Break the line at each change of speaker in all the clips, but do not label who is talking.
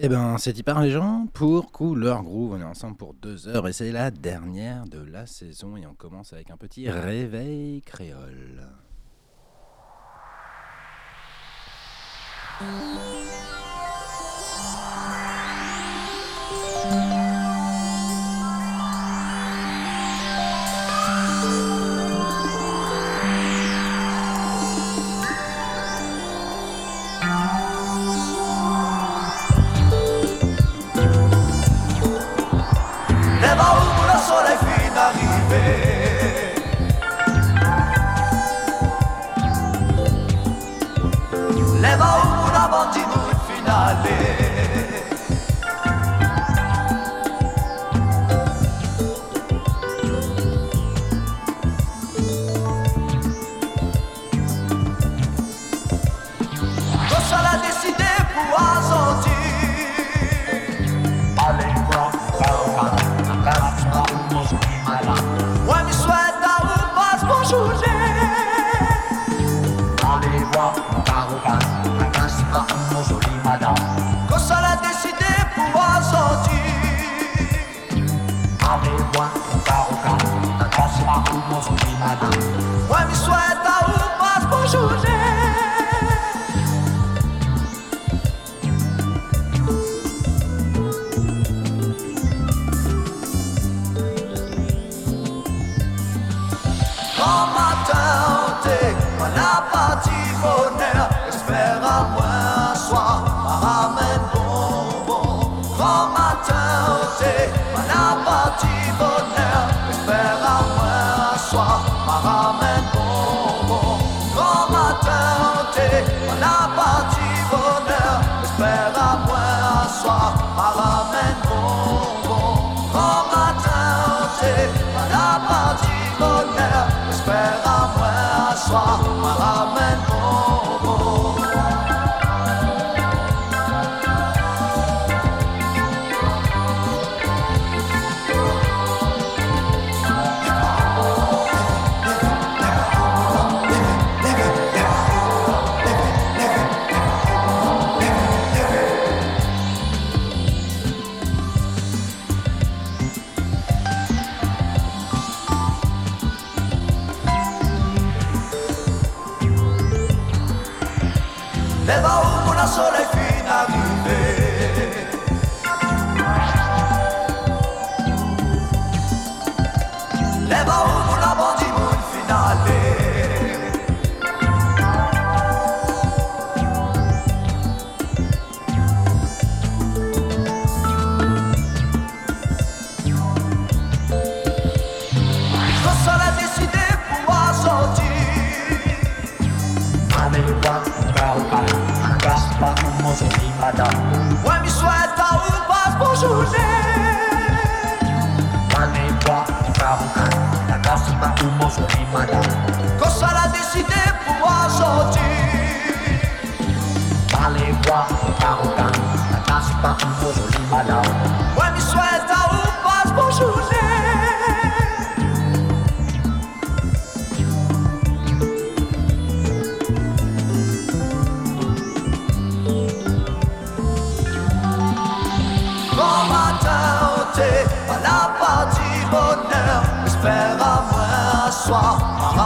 Eh ben, c'est hyper les gens pour Couleur Groove. On est ensemble pour deux heures et c'est la dernière de la saison. Et on commence avec un petit réveil créole.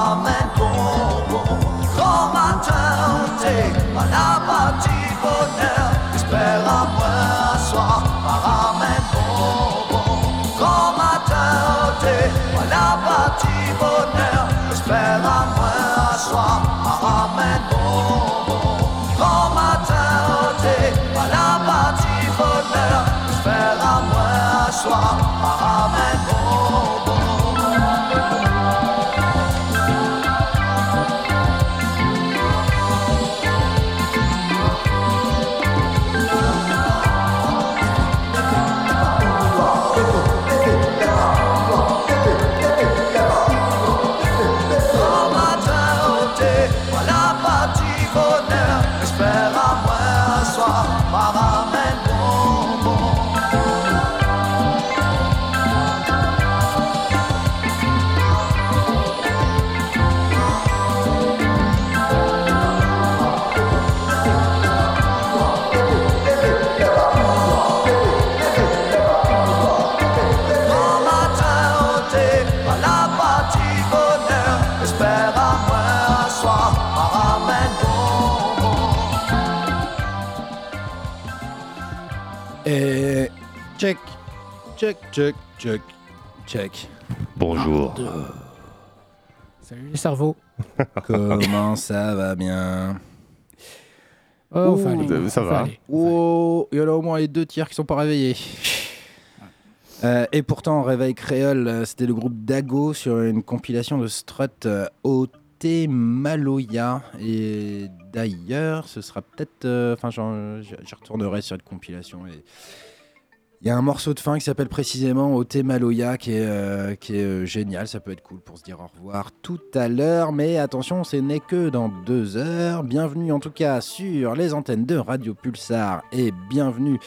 come and go. Come and take an appetite for check.
Bonjour.
Salut les cerveaux.
Comment ça va bien?
Oh,
Ouh,
faut aller,
ça- va.
Oh, il y en a au moins les deux tiers qui sont pas réveillés. Euh, et pourtant, Réveil Créole, euh, c'était le groupe Dago sur une compilation de Strut euh, OT Maloya. Et d'ailleurs, ce sera peut-être. euh, Enfin, j'en- j'y retournerai sur cette compilation. Et il y a un morceau de fin qui s'appelle précisément OT Maloya qui est, euh, qui est euh, génial. Ça peut être cool pour se dire au revoir tout à l'heure. Mais attention, ce n'est que dans deux heures. Bienvenue en tout cas sur les antennes de Radio Pulsar et bienvenue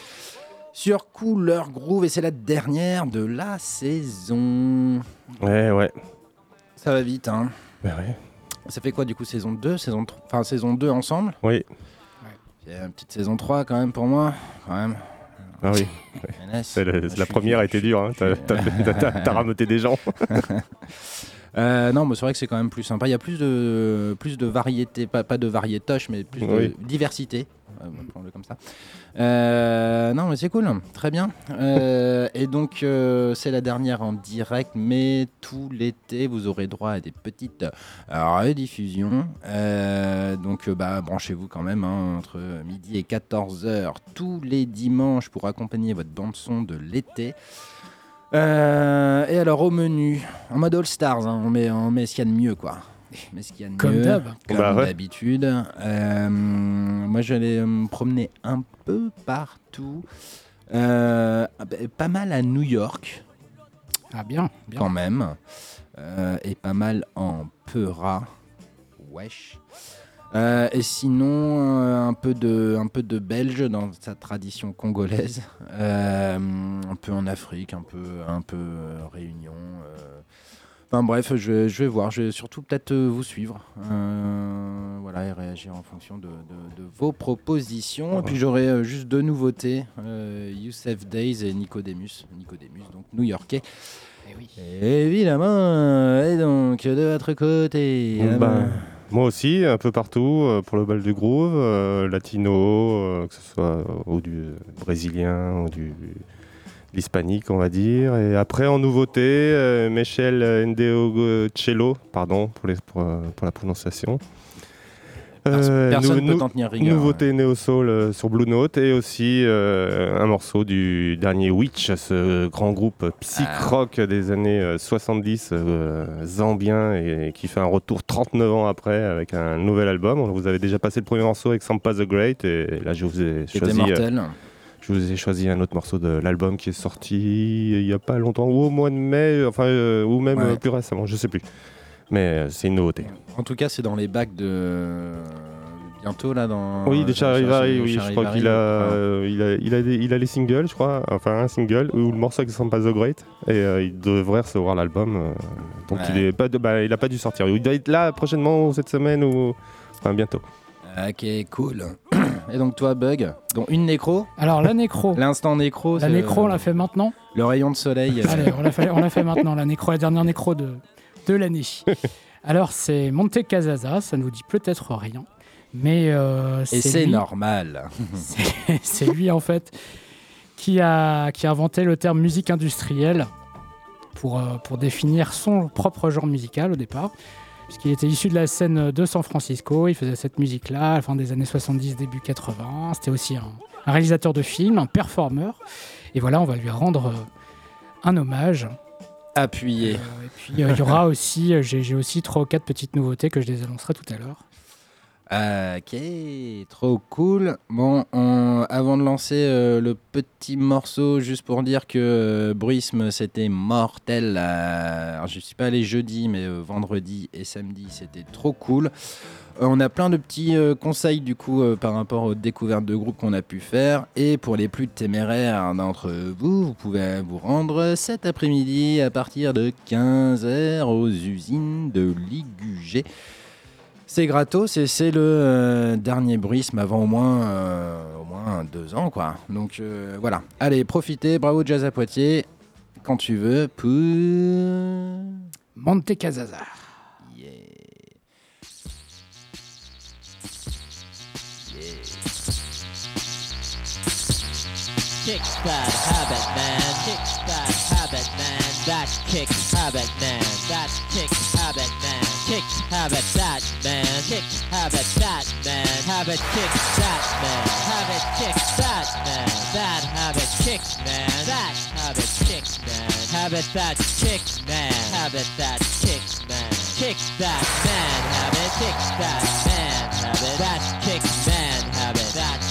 sur Couleur Groove. Et c'est la dernière de la saison.
Ouais, ouais.
Ça va vite, hein.
Bah ouais.
Ça fait quoi du coup saison 2, saison 3, enfin saison 2 ensemble?
Oui.
Il y a une petite saison 3 quand même pour moi, quand même.
Ah oui. La
suis
première a été dure. Hein. T'as, rameuté des gens.
Euh, non, mais c'est vrai que c'est quand même plus sympa. Il y a plus de, plus de variété, pas, pas de variétoche, mais plus
Oui.
de diversité. Euh, on va prendre-le comme ça. Euh, non, mais c'est cool, très bien. Et donc, c'est la dernière en direct, mais tout l'été, vous aurez droit à des petites rediffusions. Donc, bah, branchez-vous quand même hein, entre midi et 14h tous les dimanches pour accompagner votre bande-son de l'été. Euh, et alors au menu, en mode All Stars, hein, on, met, on met ce qu'il y a de mieux quoi. On met ce qu'il y a de
Comme
mieux,
d'hab.
Comme
Bah ouais.
d'habitude. Euh, moi j'allais me promener un peu partout. Euh, ah bah, pas mal à New York
Ah bien, bien.
quand même. Euh, et pas mal en Peura. Wesh. Euh, et sinon, euh, un, peu de, un peu de belge dans sa tradition congolaise. Euh, un peu en Afrique, un peu, un peu euh, Réunion. euh. Enfin bref, je, vais- je vais voir. Je vais surtout peut-être vous suivre. Euh, voilà, et réagir en fonction de, de- de vos propositions. Et puis j'aurai euh, juste deux nouveautés euh, Youssef Days et Nicodemus. Nicodemus, donc new-yorkais.
Eh oui.
Évidemment, et donc de votre côté.
Bon, ben, Moi aussi, un peu partout, euh, pour le bal du groove, euh, latino, euh, que ce soit ou du brésilien ou du l'hispanique, on va dire. Et après, en nouveauté, Michel Ndeocello, pardon pour, pour la prononciation.
Personne
Euh,
ne peut tenir rigueur.
Nouveauté Neo Soul euh, sur Blue Note et aussi euh, un morceau du dernier Witch, ce grand groupe psych
Ah.
rock des années euh, 70 euh, zambien et, qui fait un retour 39 ans après avec un nouvel album. On vous avez déjà passé le premier morceau avec Sampa the Great et là je vous ai choisi, euh,
mortel.
je vous ai choisi un autre morceau de l'album qui est sorti il y a pas longtemps ou au mois de mai, enfin euh, ou même
Ouais.
euh, plus récemment, je sais plus. Mais euh, c'est une nouveauté.
En tout cas, c'est dans les bacs de. Bientôt là dans.
Oui, de Charivari,
Charivari,
oui, je crois qu'il a, euh, il a, il a, des- il a les singles, je crois, enfin un single ou le morceau qui s'appelle pas The Great, et euh, il devrait recevoir l'album. euh, donc
Ouais.
il est pas, de, bah, il a pas dû sortir. Il doit être là prochainement cette semaine ou enfin bientôt.
Ok, cool. Et donc toi, Bug, dont une nécro,
Alors la nécro.
l'instant nécro.
La nécro, on l'a fait maintenant.
Le rayon de soleil.
Allez, on l'a fait, on l'a fait maintenant. La nécro, la dernière nécro de, de l'année. Alors c'est Monte Casaza, ça ne vous dit peut-être rien. Mais euh,
Et c'est
lui-
normal.
c'est- c'est lui en fait qui a, qui a inventé le terme musique industrielle pour, euh, pour définir son propre genre musical au départ. Puisqu'il était issu de la scène de San Francisco, il faisait cette musique-là à la fin des années 70, début 80. C'était aussi un, un réalisateur de films, un performeur. Et voilà, on va lui rendre euh, un hommage.
Appuyé.
Euh, et puis euh, il y aura aussi, euh, j'ai aussi trois ou quatre petites nouveautés que je les annoncerai tout à l'heure.
Ok, trop cool. Bon, on- avant de lancer euh, le petit morceau, juste pour dire que euh, Bruisme c'était mortel. euh, alors, je suis pas allé jeudi, mais vendredi et samedi c'était trop cool. Euh, on a plein de petits euh, conseils du coup euh, par rapport aux découvertes de groupes qu'on a pu faire. Et pour les plus téméraires d'entre vous, vous pouvez vous rendre cet après-midi à partir de 15h aux usines de Ligugé. C'est gratos et c'est le dernier bruisme avant au moins, au moins deux ans. quoi. Donc voilà, allez, profitez, bravo Jazz à Poitiers, quand tu veux, pour...
Monte Casaza.
Kicks that habit, man. Kicks that habit, man. That kicks habit, man. That kicks habit, man. Kicks habit that, man. Kicks habit that, man. Habit kicks that, man. Habit kicks that, man. That habit kicks, man. That habit kicks, man. Habit that kicks, man. Habit that kicks, man. Kicks that, man. Habit kicks that, man. Habit that kicks, man. Habit that.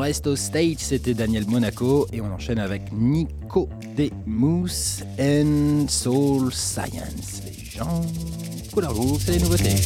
Reste au stage, c'était Daniel Monaco et on enchaîne avec Nico Demus and Soul Science. Les gens, Couleur Groove, c'est les nouveautés.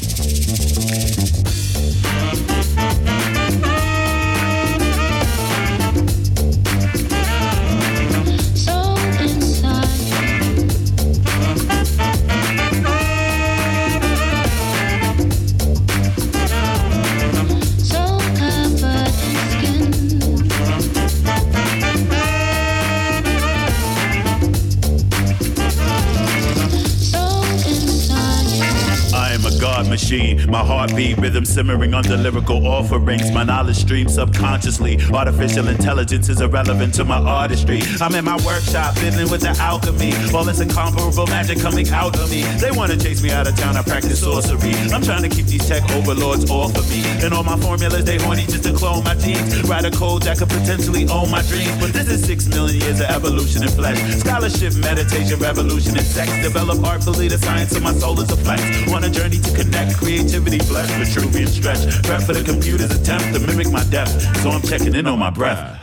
Machine. My heartbeat, rhythm simmering under lyrical offerings. My knowledge streams subconsciously. Artificial intelligence is irrelevant to my artistry. I'm in my workshop, fiddling with the alchemy. All this incomparable magic coming out of me. They wanna chase me out of town. I practice sorcery. I'm trying to keep these tech overlords off of me. And all my formulas, they horny just to clone my genes. Write a code that could potentially own my dreams. But this is six million years of evolution in flesh. Scholarship, meditation, revolution, and sex. Develop artfully the science of my soul is a flex. On a journey to connect, creativity, flesh, Vitruvian stretch. Prep for the computer's attempt to mimic my depth. So I'm checking in on my breath.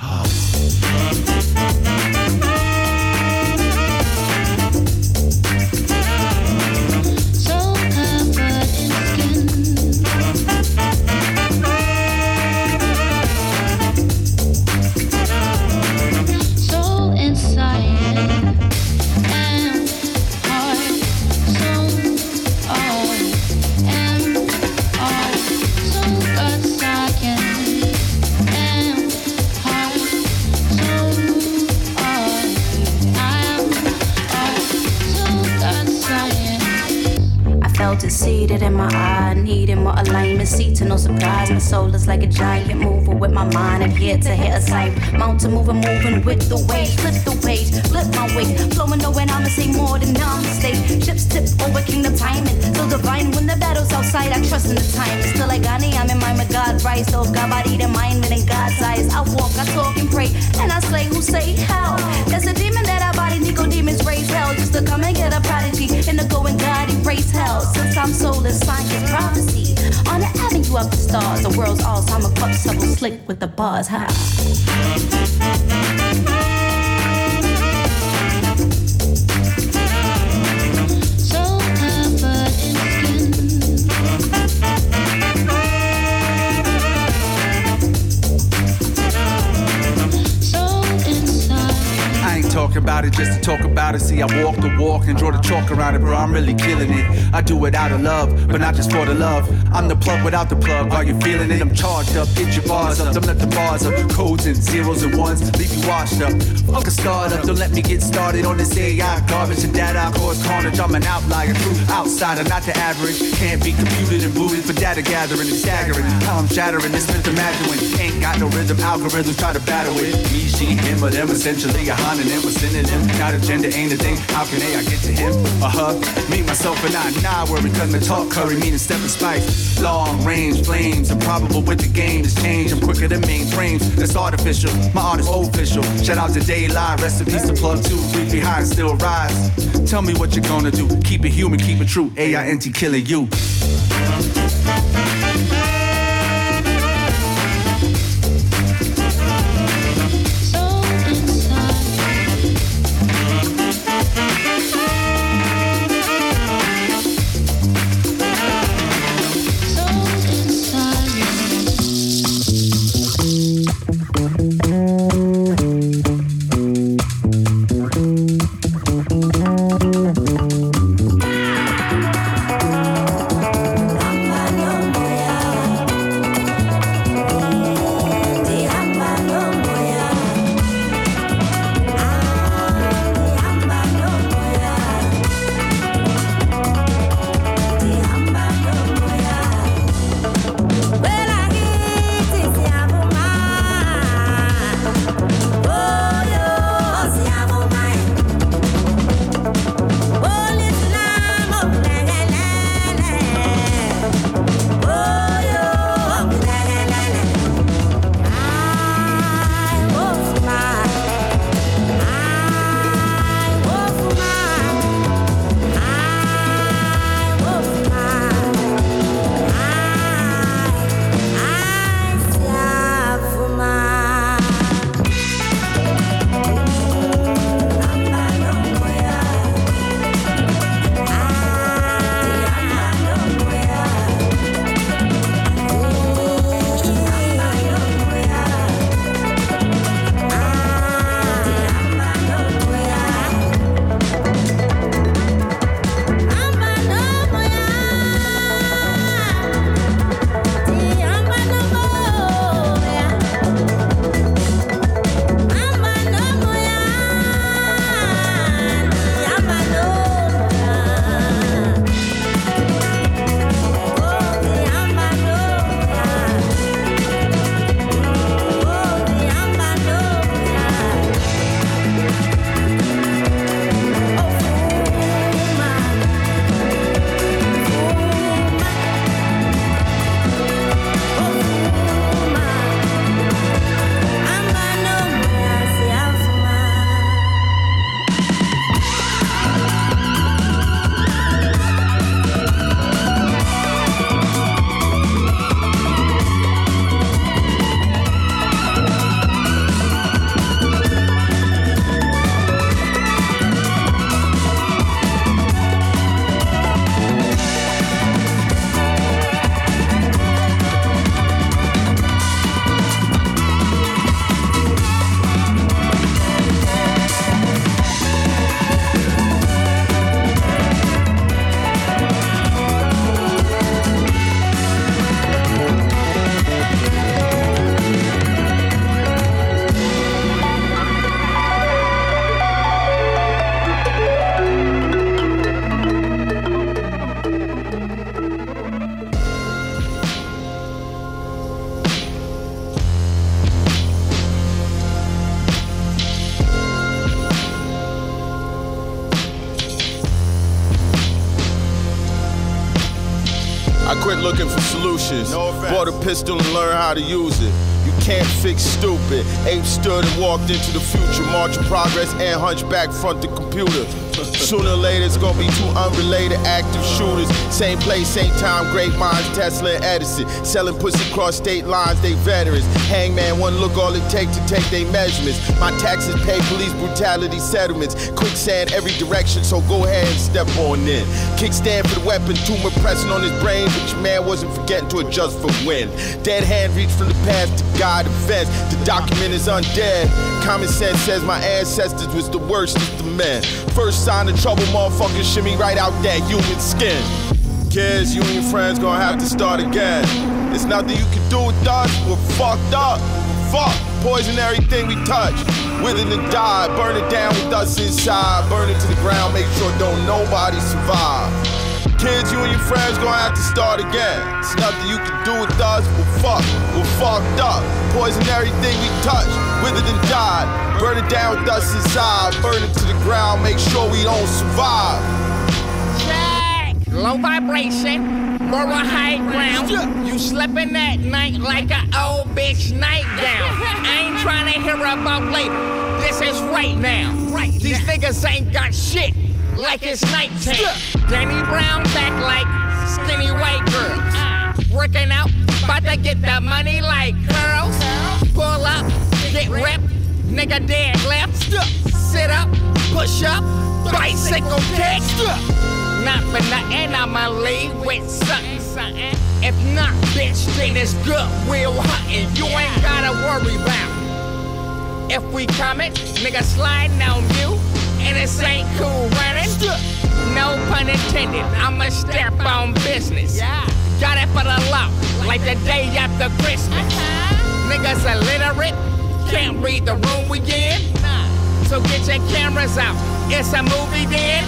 It in my eye, needing more alignment. See to no surprise, my soul is like a giant mover with my mind. I'm here to hit a sight. Mountain moving, moving with the waves. Flip the page, flip my weight. Flowing, knowing I'ma say more than namaste. Ships tip over kingdom timing. So divine when the battle's outside, I trust in the time. Still like Ghani, I'm in mind with God, right? Oh, so God body the mind, but in God's eyes. I walk, I talk and pray, and I slay who say how. There's a demon that I body, Nico demons raise hell just to come and get a prodigy. And to go and God erase hell. Since I'm soulless, science prophecy. On the avenue of the stars, the world's Alzheimer cup supple slick with the bars. Ha.
So covered in skin. So inside.
I ain't talking about it just to talk about it. See, I walk the walk and draw the chalk around it, bro. I'm really killing it. I do it out of love, but not just for the love. I'm the plug without the plug. Are you feeling it? I'm charged up. Get your bars up. Don't let the bars up. Codes and zeros and ones leave you washed up. Fuck a startup. Don't let me get started on this AI garbage and data. Cause carnage. I'm an outlier, true outsider, not the average. Can't be computed and booted for data gathering and staggering. How I'm shattering this myth imagine when ain't got no rhythm. Algorithms try to battle it. Me, she, him, or them. Essentially a homonym with synonym. Not a gender ain't a thing. How can they? I get to him or her? Me, myself, and I. Nah, worry, cause my talk curry meaning step and spice. Long range flames. Improbable with the game is change. I'm quicker than mainframes. That's artificial. My art is official. Shout out to Daylight. Recipes to plug two. Three behind still rise. Tell me what you're gonna do. Keep it human, keep it true. Ai A-I-N-T killing you.
Pistol and learn how to use it. You can't fix stupid. Ape stood and walked into the future. March of progress and hunchback front the computer. Sooner or later, it's gonna be two unrelated active shooters. Same place, same time, great minds, Tesla and Edison. Selling pussy across state lines, they veterans. Hangman, one look, all it take to take they measurements. My taxes pay police brutality settlements. Quicksand every direction, so go ahead and step on in. Kickstand for the weapon, tumor pressing on his brain, but your man wasn't forgetting to adjust for when. Dead hand reach from the past to guide events. The document is undead. Common sense says my ancestors was the worst of the men. First sign of trouble, motherfuckers shimmy right out that human skin. Kids, you and your friends gonna have to start again. It's nothing you can do with us. We're fucked up. Fuck. Poison everything we touch. Wither and die. Burn it down with us inside. Burn it to the ground. Make sure don't nobody survive. Kids, you and your friends gonna have to start again. It's nothing you can do with us. We're fucked. We're fucked up. Poison everything we touch. Withered and died. Burn it down with us inside. Burn it to the ground. Make sure we don't survive.
Check. Low vibration, borough high ground. You slipping that night like an old bitch nightgown. I ain't trying to hear about later. This is right now. Right. These niggas ain't got shit like it's nighttime. Danny Brown back like skinny white girls. Working out, about to get the money like curls. Pull up, get ripped, nigga dead left. Sit up, push up, bicycle kick. Not for nothing, I'ma leave with something, something. If not, bitch, then it's good. We'll hunting. You ain't gotta worry about. If we coming, nigga sliding on you, and this ain't cool running. No pun intended. I'ma step on business. Got it for the law, like the day after Christmas. Uh-huh. Niggas illiterate, can't read the room we in. So get your cameras out. It's a movie then.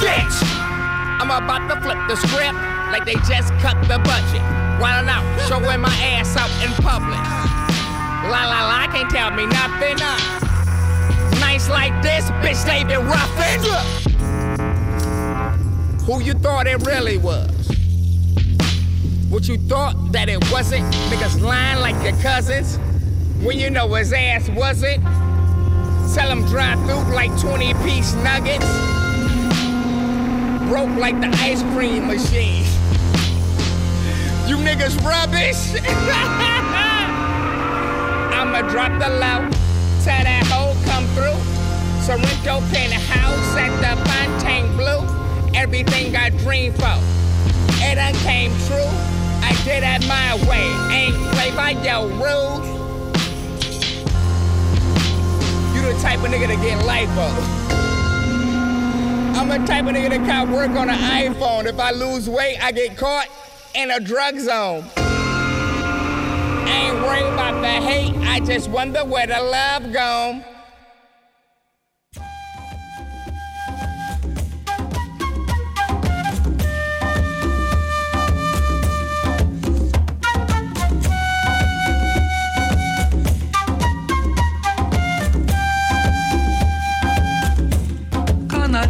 Stitch. I'm about to flip the script like they just cut the budget. Wildin' out, showing my ass out in public. La la la, can't tell me nothing. Nights like this, bitch, they been roughing. Who you thought it really was? What you thought that it wasn't? Niggas lying like your cousins. When you know his ass was it. Sell him dry through like 20 piece nuggets. Broke like the ice cream machine. You niggas rubbish. I'ma drop the low. Tell that hoe come through. Sorrento penthouse at the Fontaine Blue. Everything I dreamed for. It done came true. I did it my way. Ain't play by your rules. Type of nigga to get lipo. I'm a type of nigga that can't work on an iPhone. If I lose weight, I get caught in a drug zone. I ain't worried about the hate, I just wonder where the love gone.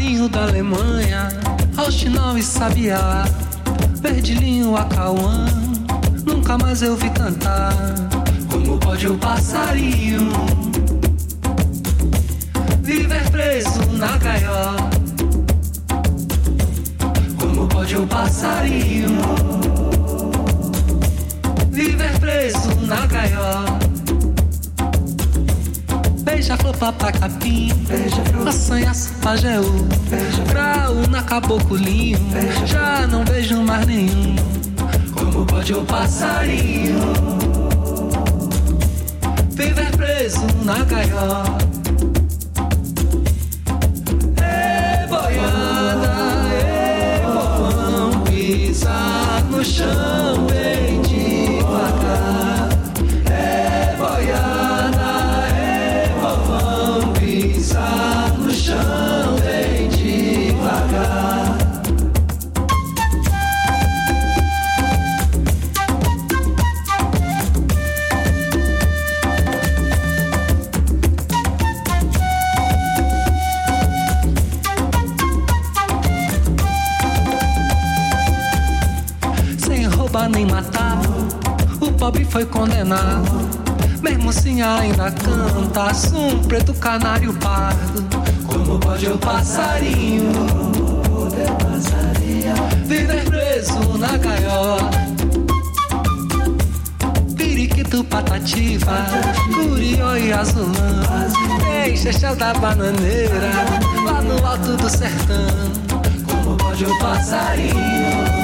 Canarinho da Alemanha, Alchinão e Sabiá, Verdilhinho, Acauã, nunca mais eu vi cantar. Como pode o passarinho viver preso na gaiola? Como pode o passarinho viver preso na gaiola? Beija-flor, papacapim, assanha, pajeú, grau na caboclinho, já não vejo mais nenhum. Como pode o passarinho? Viver preso na gaiola? Ê, boiada, ê, povão, pisa no chão pobre foi condenado. Mesmo assim ainda canta um preto canário pardo. Como pode o passarinho viver preso na gaiola? Periquito, patativa, curió e azulão. Deixa chão da bananeira, lá no alto do sertão. Como pode o passarinho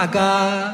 Gaga.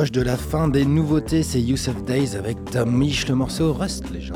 Approche de la fin des nouveautés, c'est Youssef Days avec Tom le morceau Rust, les gens.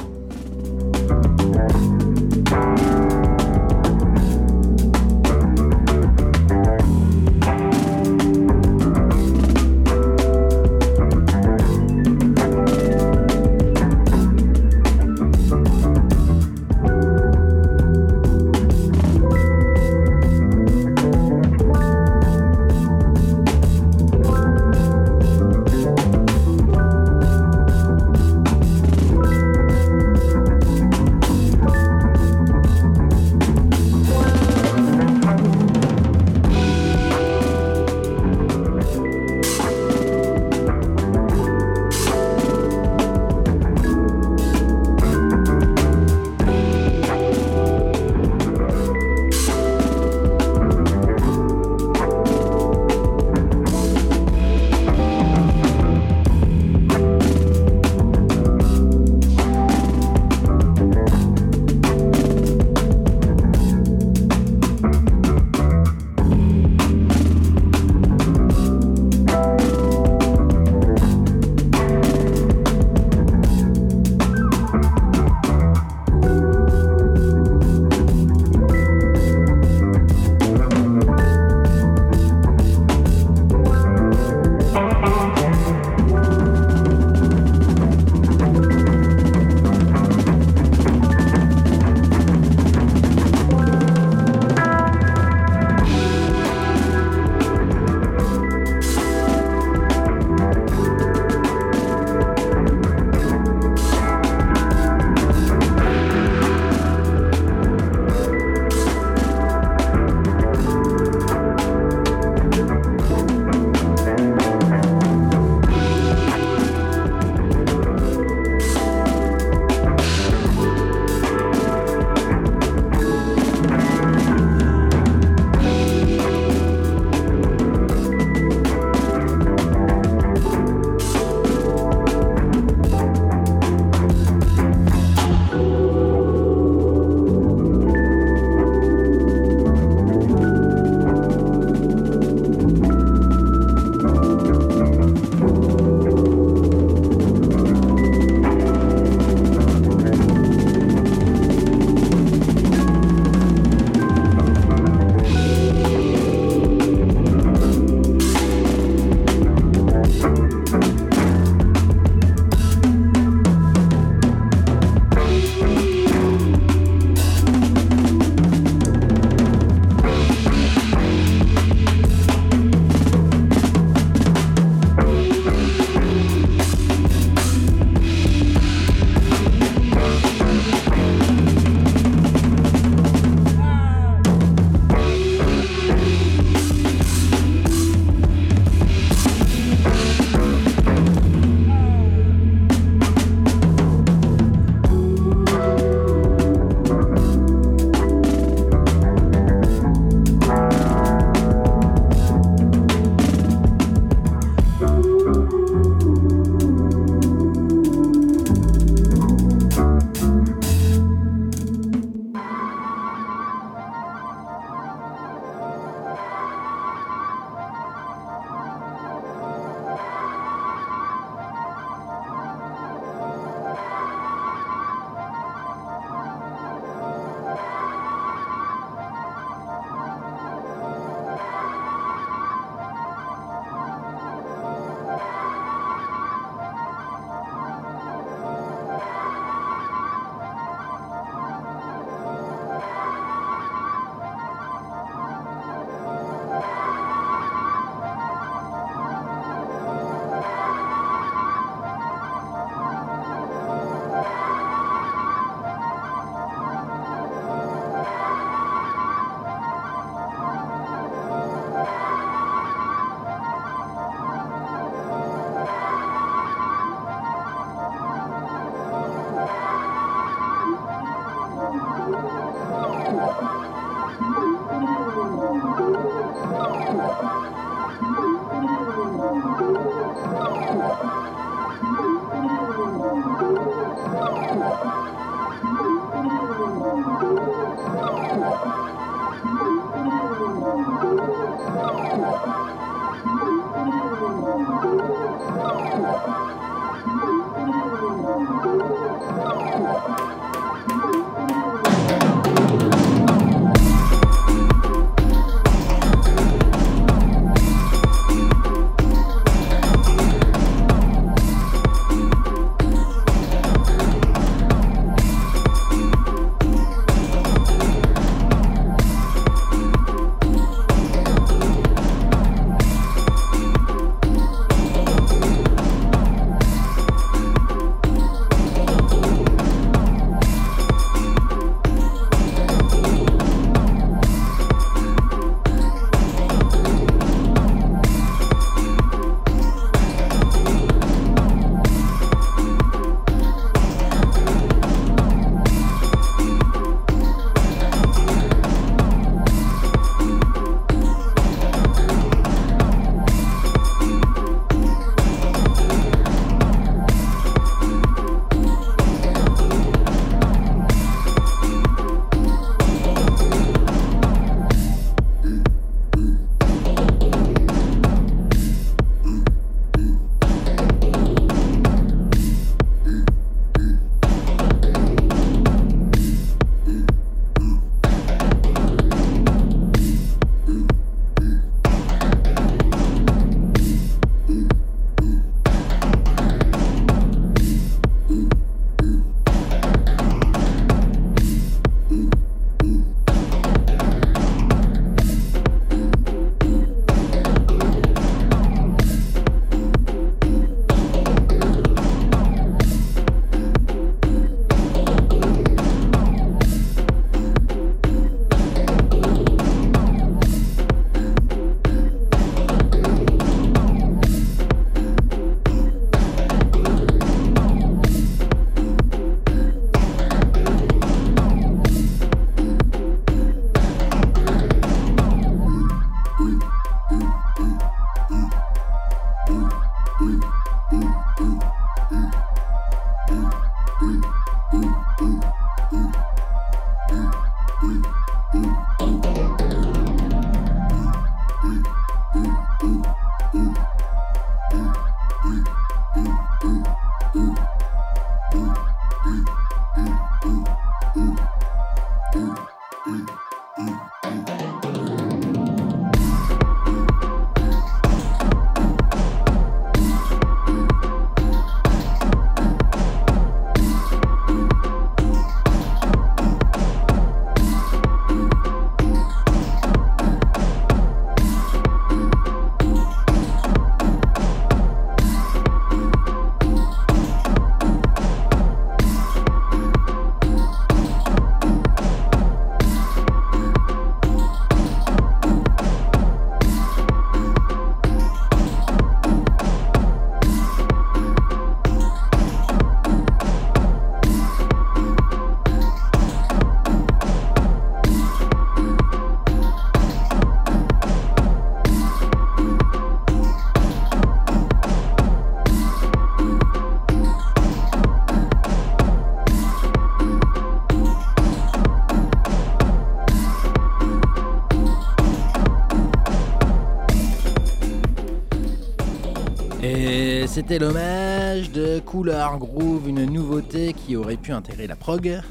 C'était l'hommage de Cooler Groove, une nouveauté qui aurait pu intégrer la prog.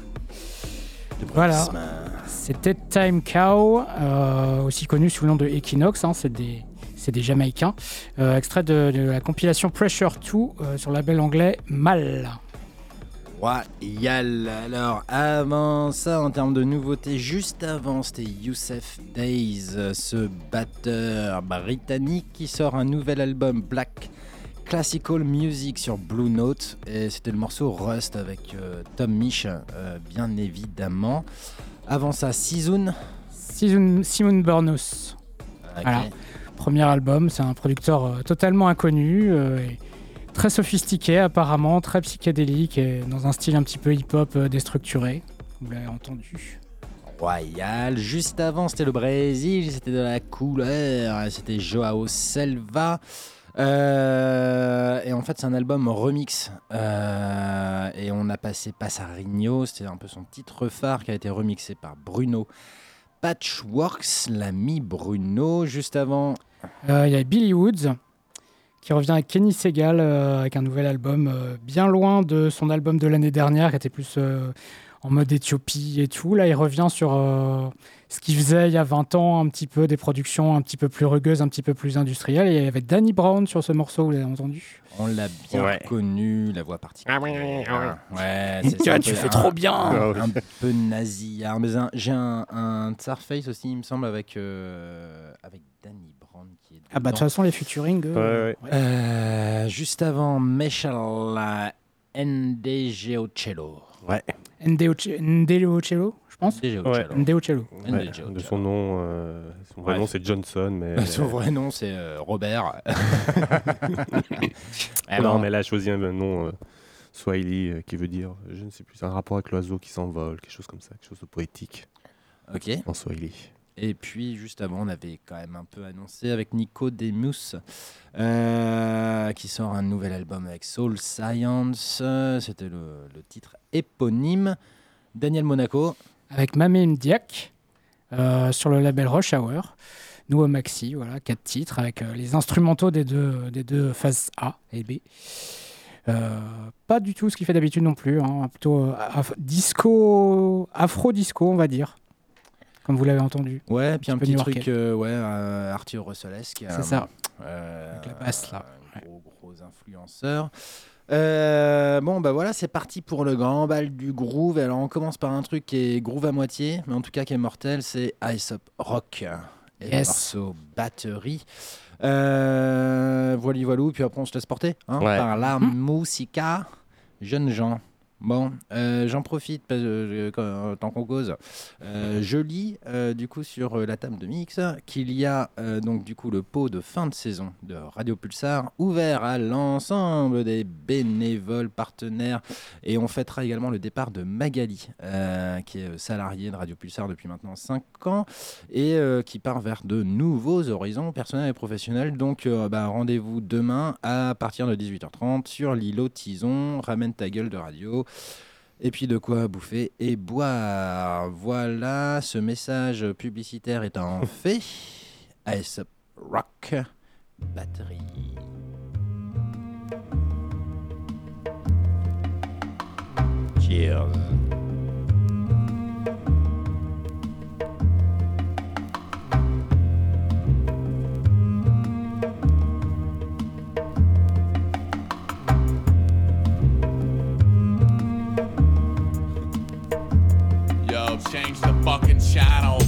Voilà. C'était Time Cow, euh, aussi connu sous le nom de Equinox. hein, c'est des, des Jamaïcains. Euh, extrait de, de la compilation Pressure 2 euh, sur le label anglais Mal.
Royal. Alors, avant ça, en termes de nouveautés, juste avant, c'était Youssef Days, euh, ce batteur britannique qui sort un nouvel album Black Classical Music sur Blue Note. Et c'était le morceau Rust avec euh, Tom Misch, euh, bien évidemment. Avant ça, Season.
Simon, Simon Burnous.
Ok.
Voilà. Premier album, c'est un producteur euh, totalement inconnu, et très sophistiqué apparemment, très psychédélique et dans un style un petit peu hip-hop déstructuré. Vous l'avez entendu.
Royal. Juste avant, c'était le Brésil, c'était de la couleur, c'était Joao Selva. Euh, et en fait, c'est un album remix. Euh, et on a passé Passarinho, c'était un peu son titre phare qui a été remixé par Bruno Patchworks, l'ami Bruno. Juste avant,
Euh, Il y a Billy Woods qui revient avec Kenny Segal avec un nouvel album bien loin de son album de l'année dernière qui était plus en mode Éthiopie et tout. Là, il revient sur ce qu'il faisait il y a 20 ans, un petit peu des productions un petit peu plus rugueuses, un petit peu plus industrielles. Et il y avait Danny Brown sur ce morceau, vous l'avez entendu?
On l'a bien
Ouais.
reconnu, la voix particulière. Ouais, c'est
Tu
ça,
vois,
un
tu
peu-
fais
un-
trop bien.
Ah ouais.
un peu nasillard. Mais un- j'ai un, un Tsarface aussi, il me semble, avec, euh, avec Danny Brown qui est
Ah bah de toute façon, les featuring. euh,
Ouais, ouais.
Euh, juste avant, Ndegeocello.
Ouais.
Ndeo Che- Ndeo Cello, je pense. Ndeo Cello.
Ouais, de son nom, euh, son vrai
Ouais.
nom c'est Johnson, mais.
Son vrai nom, c'est euh, Robert. Eh
non,
ben,
mais là, a choisi un nom euh, Swahili euh, qui veut dire, je ne sais plus, un rapport avec l'oiseau qui s'envole, quelque chose comme ça, quelque chose de poétique
Ok.
en Swahili.
Et puis, juste avant, on avait quand même un peu annoncé avec Nico Demus, euh, qui sort un nouvel album avec Soul Science. Euh, C'était le, le titre éponyme. Daniel Monaco.
Avec Mamé Mdiak euh, sur le label Rush Hour. Nous au Maxi, voilà, quatre titres avec euh, les instrumentaux des deux, des deux phases A et B. Euh, pas du tout ce qu'il fait d'habitude non plus, hein, plutôt af- disco, afro-disco, on va dire, comme vous l'avez entendu.
Ouais, puis un petit truc, ouais, Arthur Russellesque.
C'est ça. Avec la basse, là.
un Gros, gros influenceur. Euh, bon, bah voilà, c'est parti pour le grand bal du groove. Alors, on commence par un truc qui est groove à moitié, mais en tout cas qui est mortel, c'est Ice Up Rock. Et
Yes.
morceau batterie. Euh, voilà, voilou, puis après on se laisse porter hein,
Ouais.
par la
Mhm.
musica. Jeunes gens. Bon, euh, j'en profite euh, euh, tant qu'on cause. Je lis du coup sur la table de mix qu'il y a donc du coup le pot de fin de saison de Radio Pulsar ouvert à l'ensemble des bénévoles partenaires et on fêtera également le départ de Magali qui est salariée de Radio Pulsar depuis maintenant 5 ans et qui part vers de nouveaux horizons personnels et professionnels. Donc bah, rendez-vous demain à partir de 18h30 sur l'îlot Tison. Ramène ta gueule de radio. Et puis de quoi bouffer et boire. Voilà, ce message publicitaire étant fait. AS Rock Batterie. Cheers.
Change the fucking channel.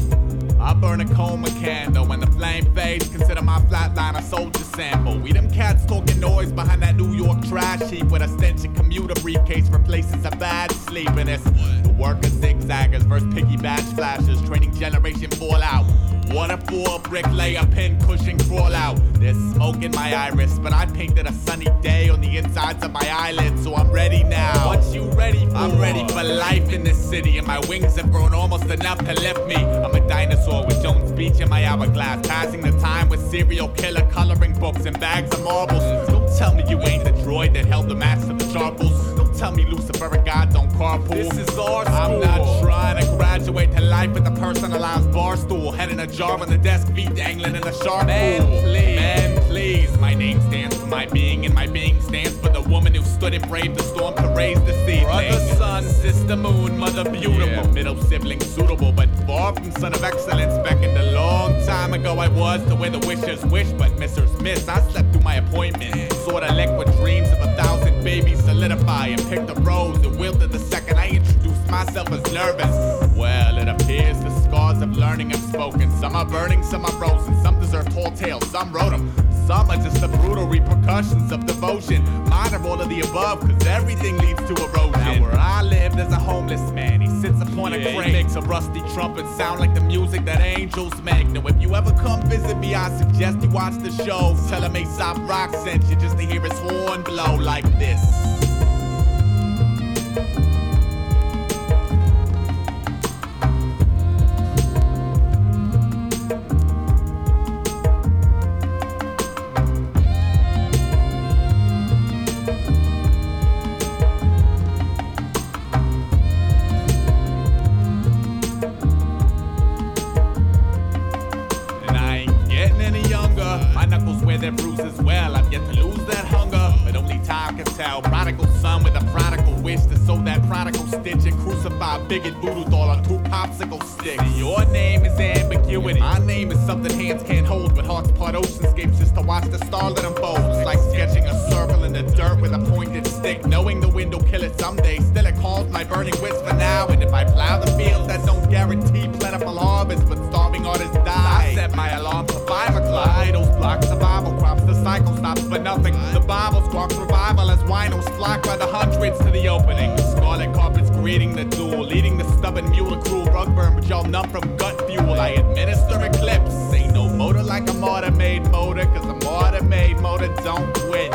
I burn a coma candle when the flame fades. Consider my flatline a soldier sample. We them cats talking noise behind that New York trash heap with a stench and commuter briefcase replaces a bad sleep. The worker zigzaggers versus piggyback flashes, training generation fallout. Water for bricklayer, pin cushion crawl out. There's smoke in my iris, but I painted a sunny day on the insides of my eyelids, so I'm ready now. What you ready for? I'm ready for life in this city, and my wings have grown almost enough to lift me. I'm a dinosaur with Jones Beach in my hourglass, passing the time with serial killer coloring books and bags of marbles. Don't tell me you ain't the droid that held the mask to the charcoals. Tell me Lucifer and God don't carpool. This is our school. I'm not trying to graduate to life with a personalized bar stool, head in a jar on the desk, feet dangling in the shark Man, pool. Please. Man, please. My name stands for my being, and my being stands for the woman who stood and braved the storm to raise the seedling. Brother, sun, sister, moon, mother, beautiful. Middle sibling, suitable, but far from son of excellence. Back in the long time ago, I was the way the wishers wish, but missers miss. I slept through my appointment. Sorta liquid dreams of a thousand babies solidify picked a rose and wilted the second I introduced myself as nervous. Well, it appears the scars of learning have spoken. Some are burning, some are frozen, some deserve tall tales, some wrote them. Some are just the brutal repercussions of devotion. Mine are all of the above, cause everything leads to erosion. Now, where I live, there's a homeless man. He sits upon a crate, makes a rusty trumpet sound like the music that angels make. Now, if you ever come visit me, I suggest you watch the show. Tell him Aesop Rock sent you just to hear his horn blow like this thank you bigot voodoo doll on two popsicle sticks. Your name is ambiguity. My name is something hands can't hold, but hearts part oceanscapes just to watch the starlet unfold. It's like sketching a circle in the dirt with a pointed stick, knowing the wind will kill it someday. Still, it calls my burning wits for now. And if I plow the fields that don't guarantee plentiful harvest, but starving artists die. I set my alarm for five o'clock. Idols block survival crops. The cycle stops for nothing. The Bible squawks revival as winos flock by the hundreds to the opening. Scarlet carpets greeting the duel, leading the stubborn mule to cruel rug burn, but y'all numb from gut fuel. I administer eclipse. Ain't no motor like a martyr made motor, cause a martyr made motor don't quit.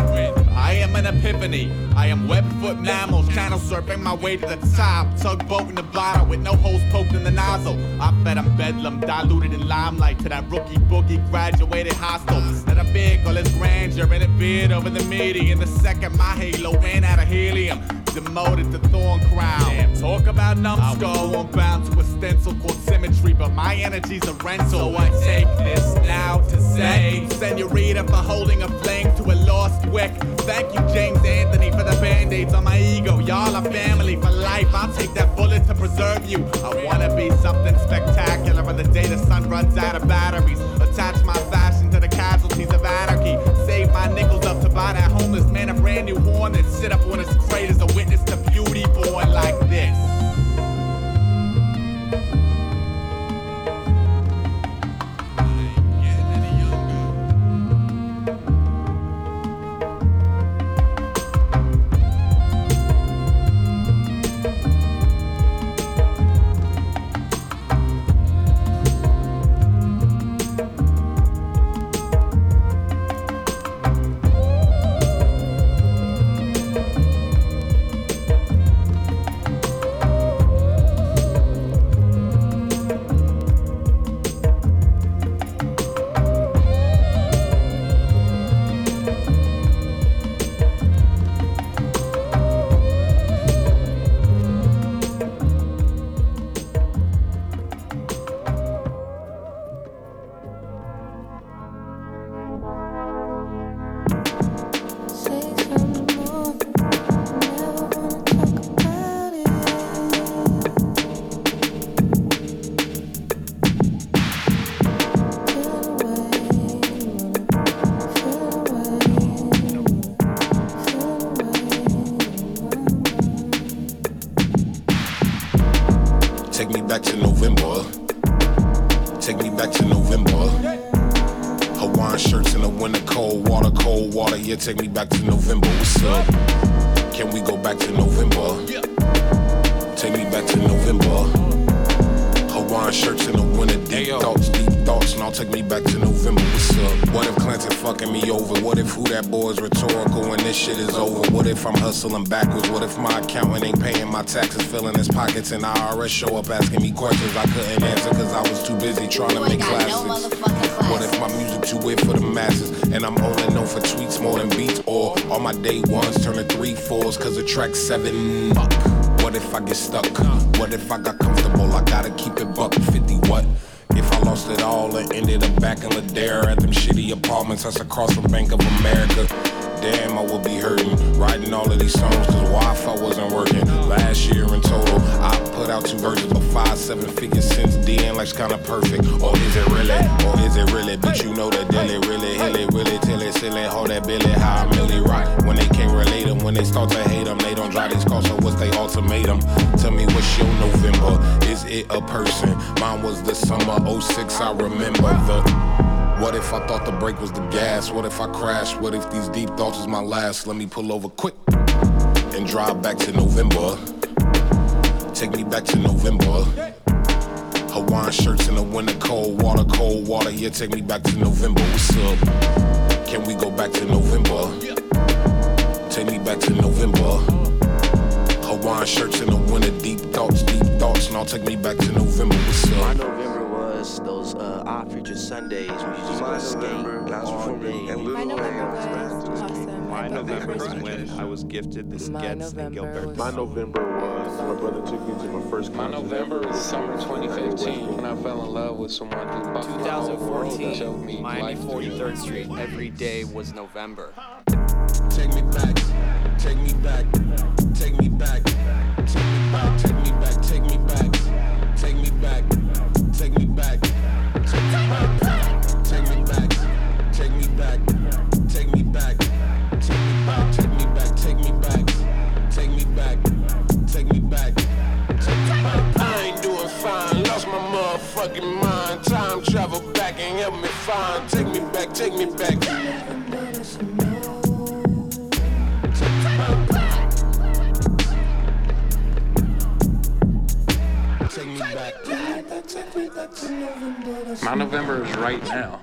I am an epiphany. I am webfoot mammals, channel surfing my way to the top. Tugboat in the bottom with no holes poked in the nozzle. I fed them bedlam, diluted in limelight to that rookie boogie graduated hostel. That a vehicle is grandeur and it veered over the median. The second my halo ran out of helium. Demoted to thorn crown. Damn, talk about numbskull. I'm bound to a stencil called symmetry, but my energy's a rental. So I take this now to say, Senorita, for holding a flame to a lost wick. Thank you, James Anthony, for the band-aids on my ego. Y'all are family for life. I'll take that bullet to preserve you. I wanna be something spectacular on the day the sun runs out of batteries. Attach my fashion to the casualties of anarchy. Save my nickels up to buy that homeless man a brand new horn and sit up on his crate as a witness to beauty born like this.
Take me back to November. What's up? Can we go back to November? Take me back to November. Hawaiian shirts in the winter, deep thoughts, deep thoughts. Now take me back to November. What's up? What if Clinton fucking me over? What if who that boy is rhetorical when this shit is over? What if I'm hustling backwards? What if my accountant ain't paying my taxes, filling his pockets, and IRS show up asking me questions I couldn't answer because I was too busy trying to make classics? Than beats? Or all my day ones turn to three fours cause of track seven? What if I get stuck? What if I got comfortable? I gotta keep it buck 50 what? If I lost it all and ended up back in Ladera at them shitty apartments that's across from Bank of America. Damn, I would be hurting. Writing all of these songs cause Wi-Fi wasn't working. Last year in total, I put out two verses of five, seven figures since then, like's kinda perfect. Or is it really? Or is it really? Bitch, you know that dilly, really, hilly, really, till it's silly. Hold that Billy, how I really rock. When they can't relate them, when they start to hate them, they don't drive these cars, so what's they ultimatum? Tell me what's your November? Is it a person? Mine was the summer 06, I remember the. What if I thought the brake was the gas? What if I crashed? What if these deep thoughts was my last? Let me pull over quick and drive back to November. Take me back to November. Hawaiian shirts in the winter, cold water, cold water. Yeah, take me back to November. What's up? Can we go back to November? Take me back to November. Hawaiian shirts in the winter, deep thoughts, deep thoughts. Now take me back to November. What's up?
November was those uh, odd future Sundays when you just go skate all day.
My November was awesome.
My November was when I was gifted the skets and Gilbert.
My November was my brother took me to my first concert.
My November is summer 2015 when I fell in love with someone who bucked my whole world and showed me
2014, Miami 43rd Street. Every day was November.
Take me back, take me back,
My
November is right now.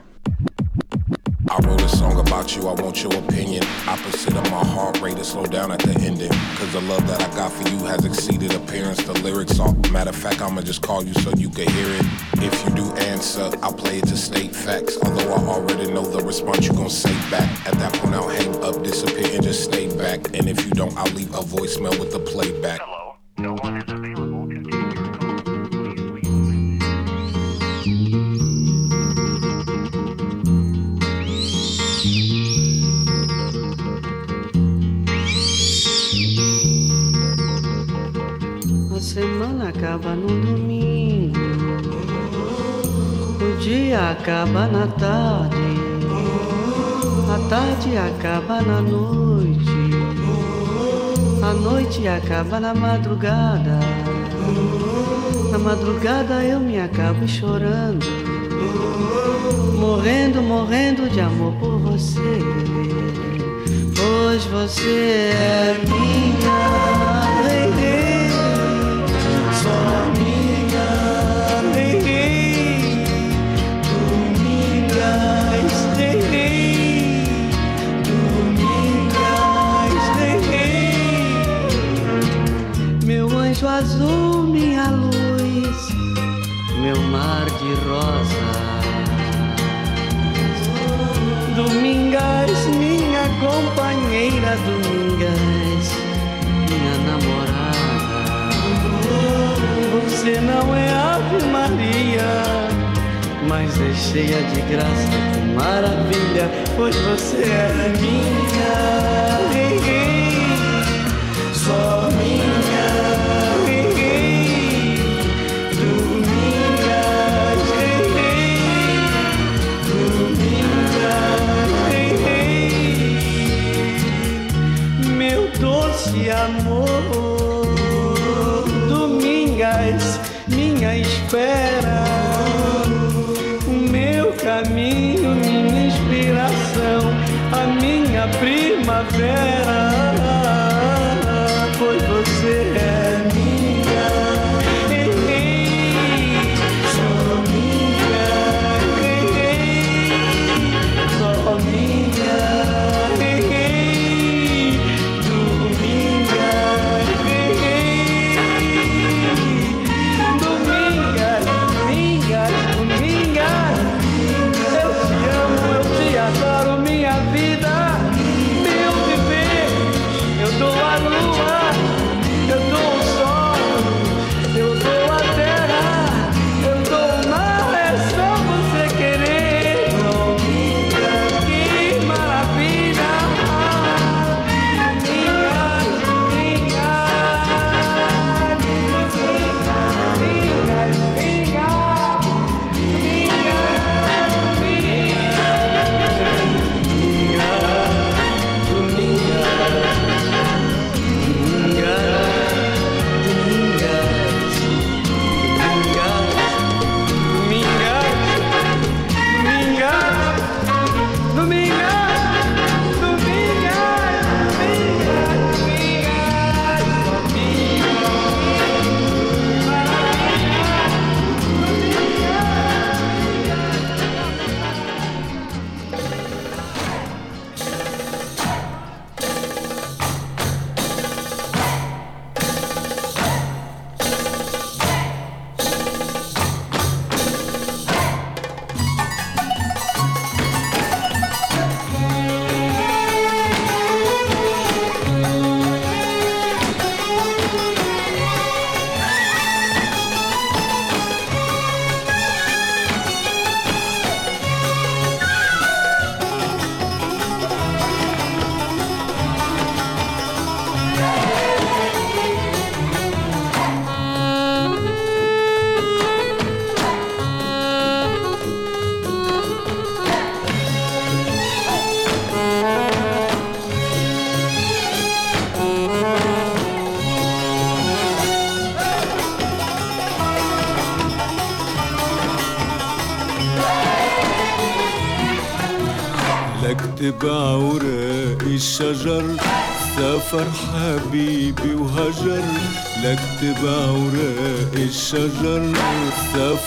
I wrote a song about you, I want your opinion. Opposite of my heart rate to slow down at the ending. Cause the love that I got for you has exceeded appearance. The lyrics are, matter of fact, I'ma just call you so you can hear it. If you do answer, I'll play it to state facts. Although I already know the response you gon' say back. At that point, I'll hang up, disappear, and just stay back. And if you don't, I'll leave a voicemail with the playback.
Acaba na tarde, a tarde acaba na noite, a noite acaba na madrugada, na madrugada eu me acabo chorando, morrendo, morrendo de amor por você, pois você é minha. Azul, minha luz, meu mar de rosa. Domingas, minha companheira, Domingas, minha namorada. Você não é Ave Maria, mas é cheia de graça, que maravilha, pois você é minha, só doce amor, Domingas, minha espera, o meu caminho, minha inspiração, a minha primavera,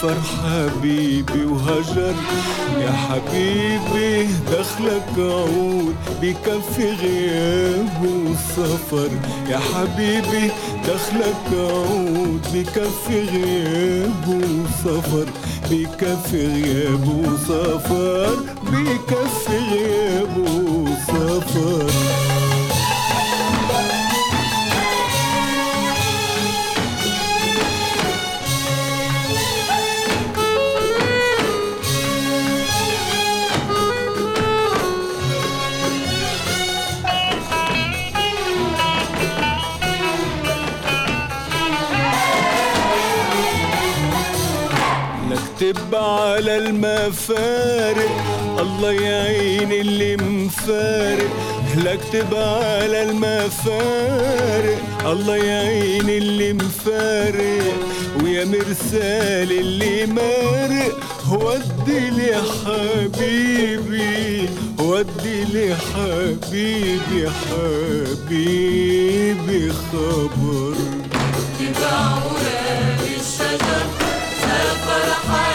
سافر حبيبي وهجر. يا حبيبي دخلك عود بكفي غياب وسفر. يا حبيبي دخلك عود بكفي غياب وسفر. بكفي غياب وسفر. بكفي غياب وسفر. نكتب على المفارق. الله يعين اللي مفارق. نكتب على المفارق. الله يعين اللي مفارق. ويا مرسال اللي مارق. ودي لي حبيبي. ودي لي حبيبي. حبيبي خبر.
تبعونا بالشجر سافر حبيبي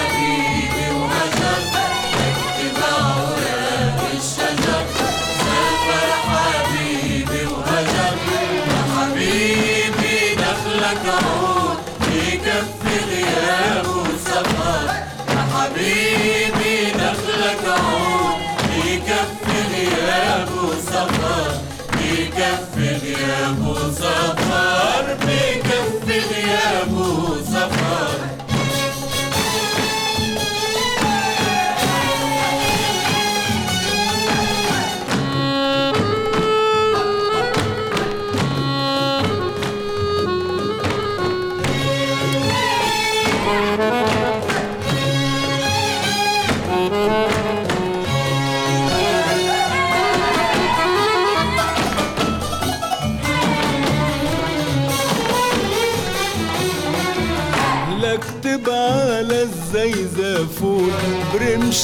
صفار بكفل يا ابو صفار يا
ابو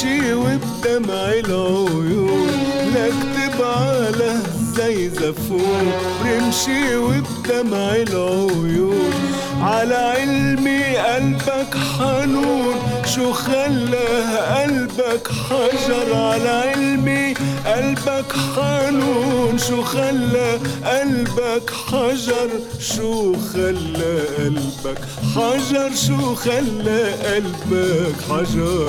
برمشي وبدمع العيون. لأكتب على الزيزفون برمشي وبدمع العيون. على علمي قلبك حنون. شو خلى قلبك حجر؟ على علمي قلبك حنون. شو خلى قلبك حجر؟ شو خلى قلبك حجر؟ شو خلى قلبك حجر؟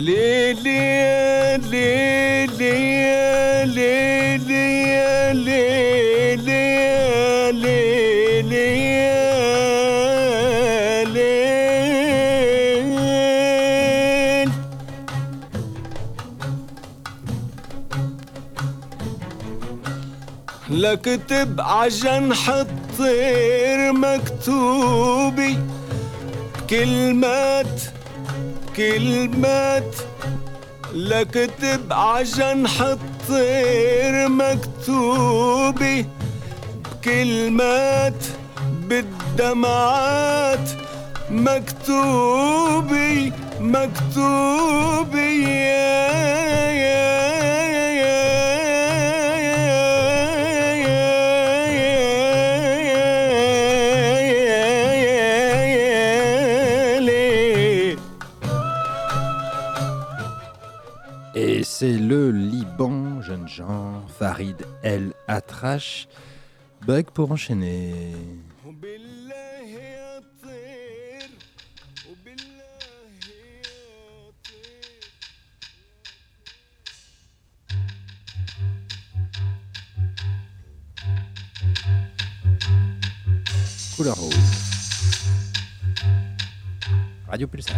ليلي ليلي ليلي لكتب عجنح الطير مكتوبي كلمات كلمات لكتب عشان حطير مكتوبي. بكلمات بالدمعات مكتوبي مكتوبي يا
c'est le Liban, jeune gens, Farid El Atrash. Bug pour enchaîner. Couleur rouge. Radio Pulsar.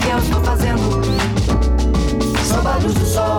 que eu estou fazendo. São barulhos do sol.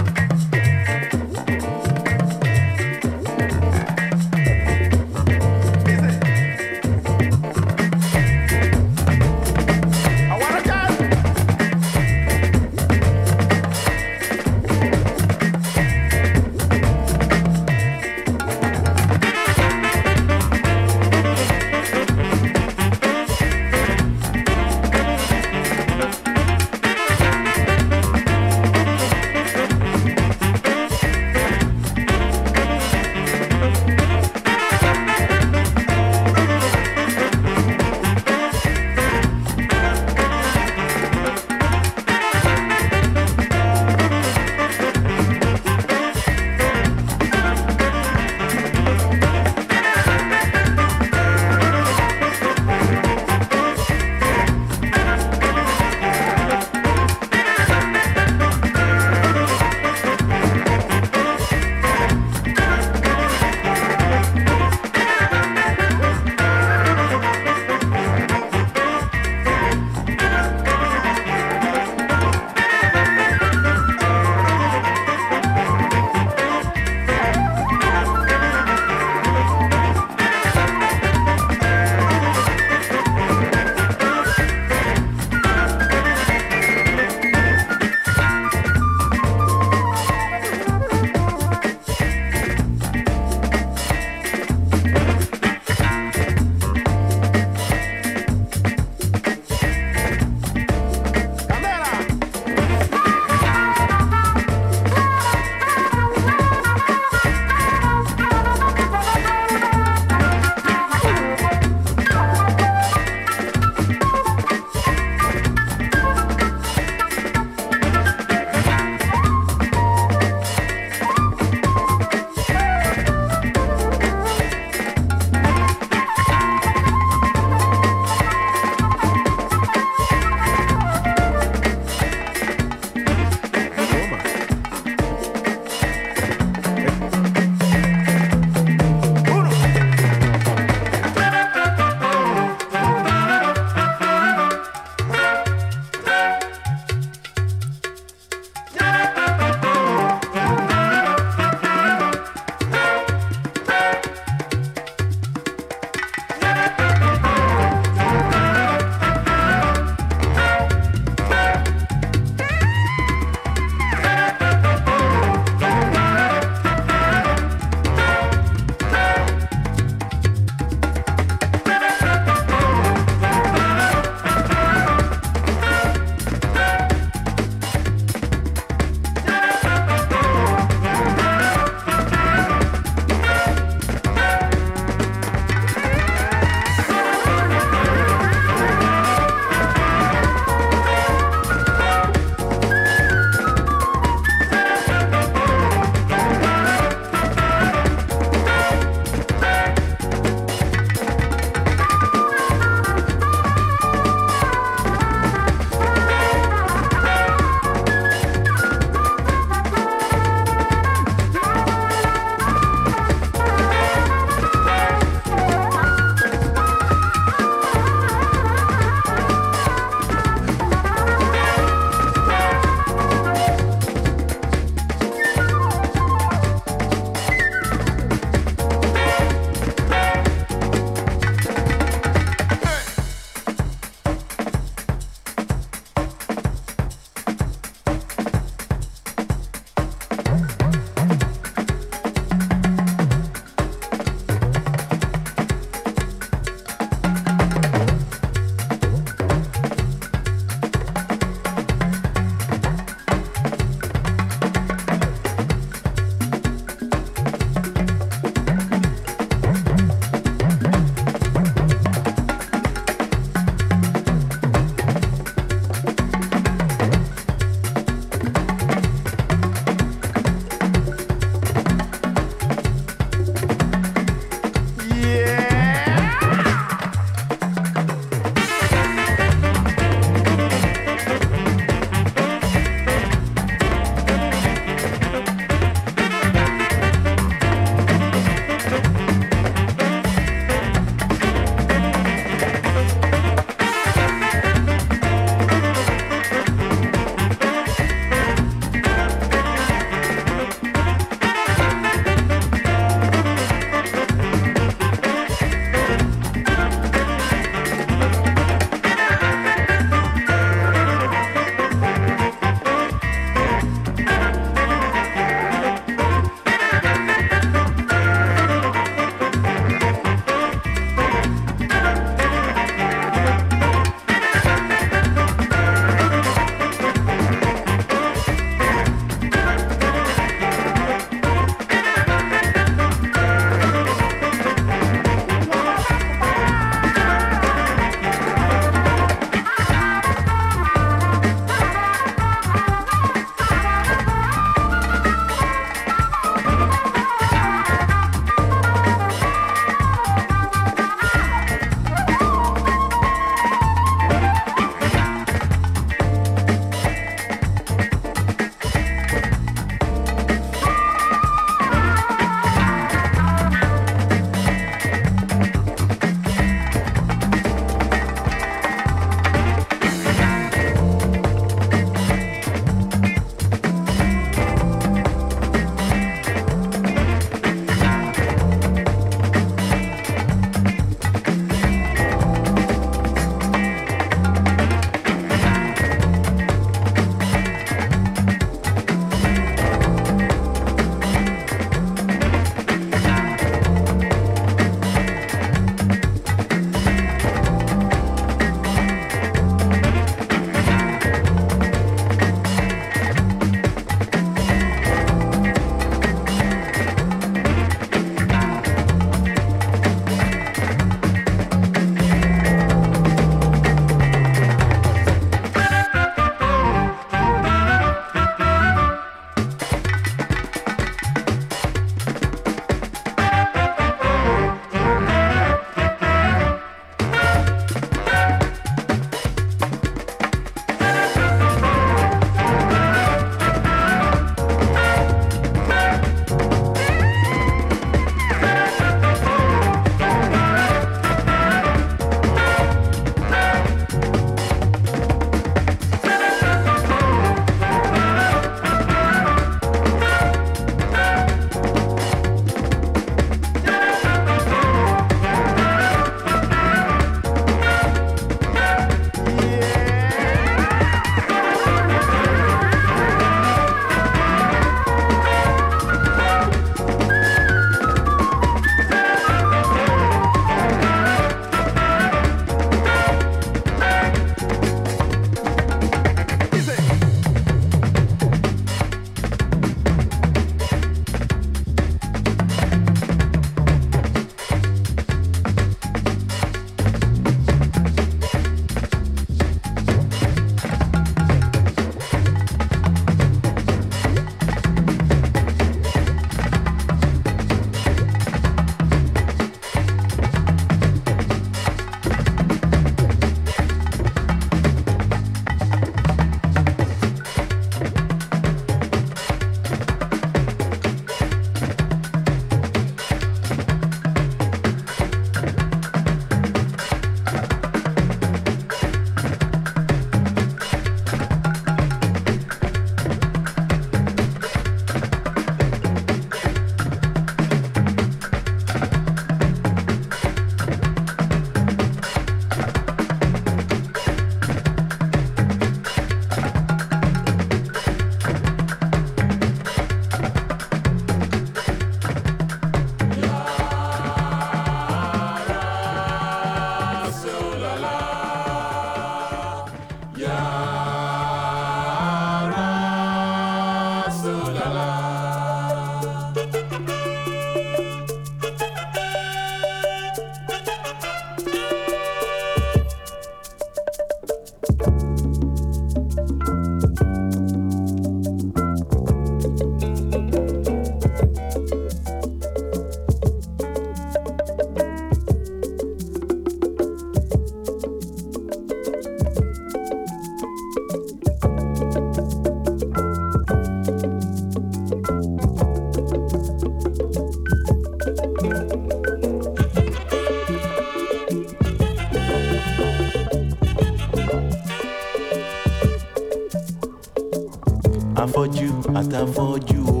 Àtàfọ́jú o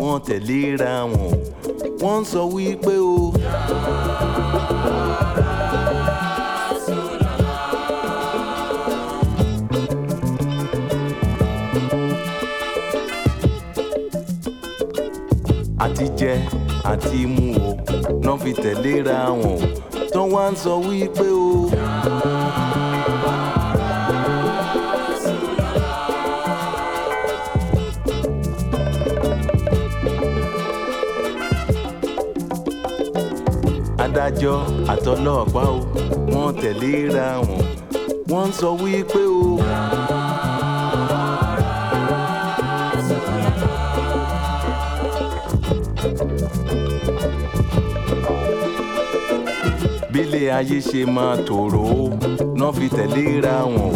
wọ́n tẹ̀léra wọn o wọ́n ń sọ wípé o. àti jẹ àti mu o náà fi tẹ̀léra wọn o tán wá ń sọ wípé o. adájọ́ àtọlọ́pàá o wọ́n tẹ̀léra wọn wọ́n ń sọ wípé o. bílé ayé ṣe máa tòrò ó náà fi tẹ̀léra wọn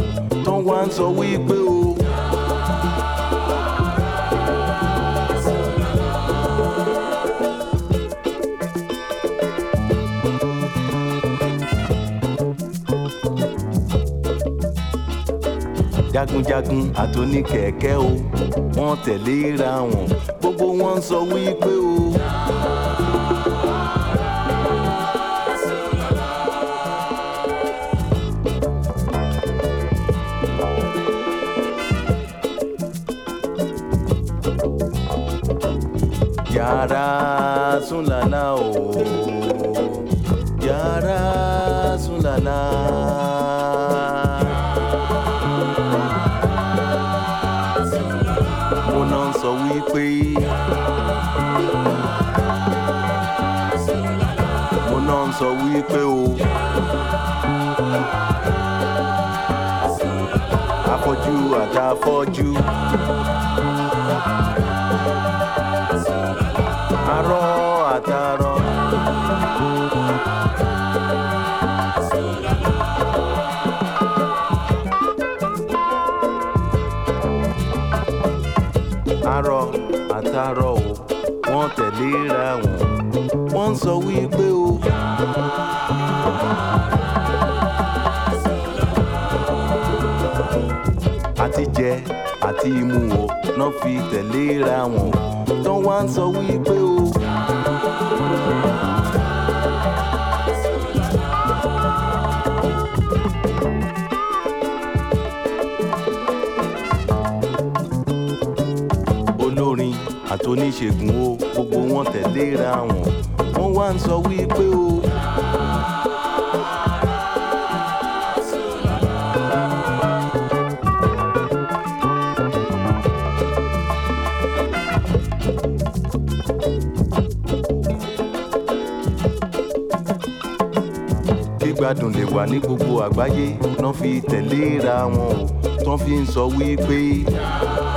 tán wá ń sọ wípé o. jagunjagun àtòníkẹ̀kẹ́ o wọ́n tẹ̀léra wọn gbogbo wọn ń sọ wípé o. afọ́jú àtàfọ́jú. arọ àtàrọ. arọ àtàrọ o wọ́n tẹ̀léra wọn wọ́n ń sọ wípé o. àti imú o náà fi tẹ̀léra wọn tán wá ń sọ wípé o. olórin àtòníṣègùn o gbogbo wọn tẹ̀léra wọn wọ́n wá ń sọ wípé o. gbígbádùn lè wà ní gbogbo àgbáyé náà fi tẹ̀léra wọn o tán fi ń sọ wípé. láti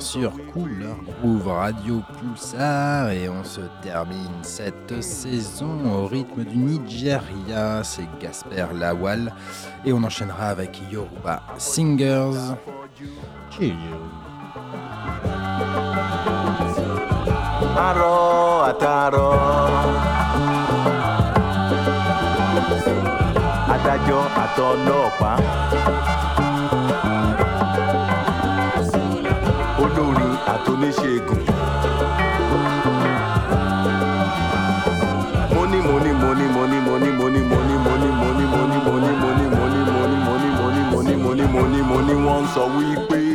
sur Couleur Groove Radio Pulsar et on se termine cette saison au rythme du Nigeria. C'est Gasper Lawal et on enchaînera avec Yoruba Singers.
Olúṣẹ́gun. Money, money, money, money, money, money, money, money, money, money, money, money, money, money, money, money, money, money, money, money, wọ́n sọ wípé.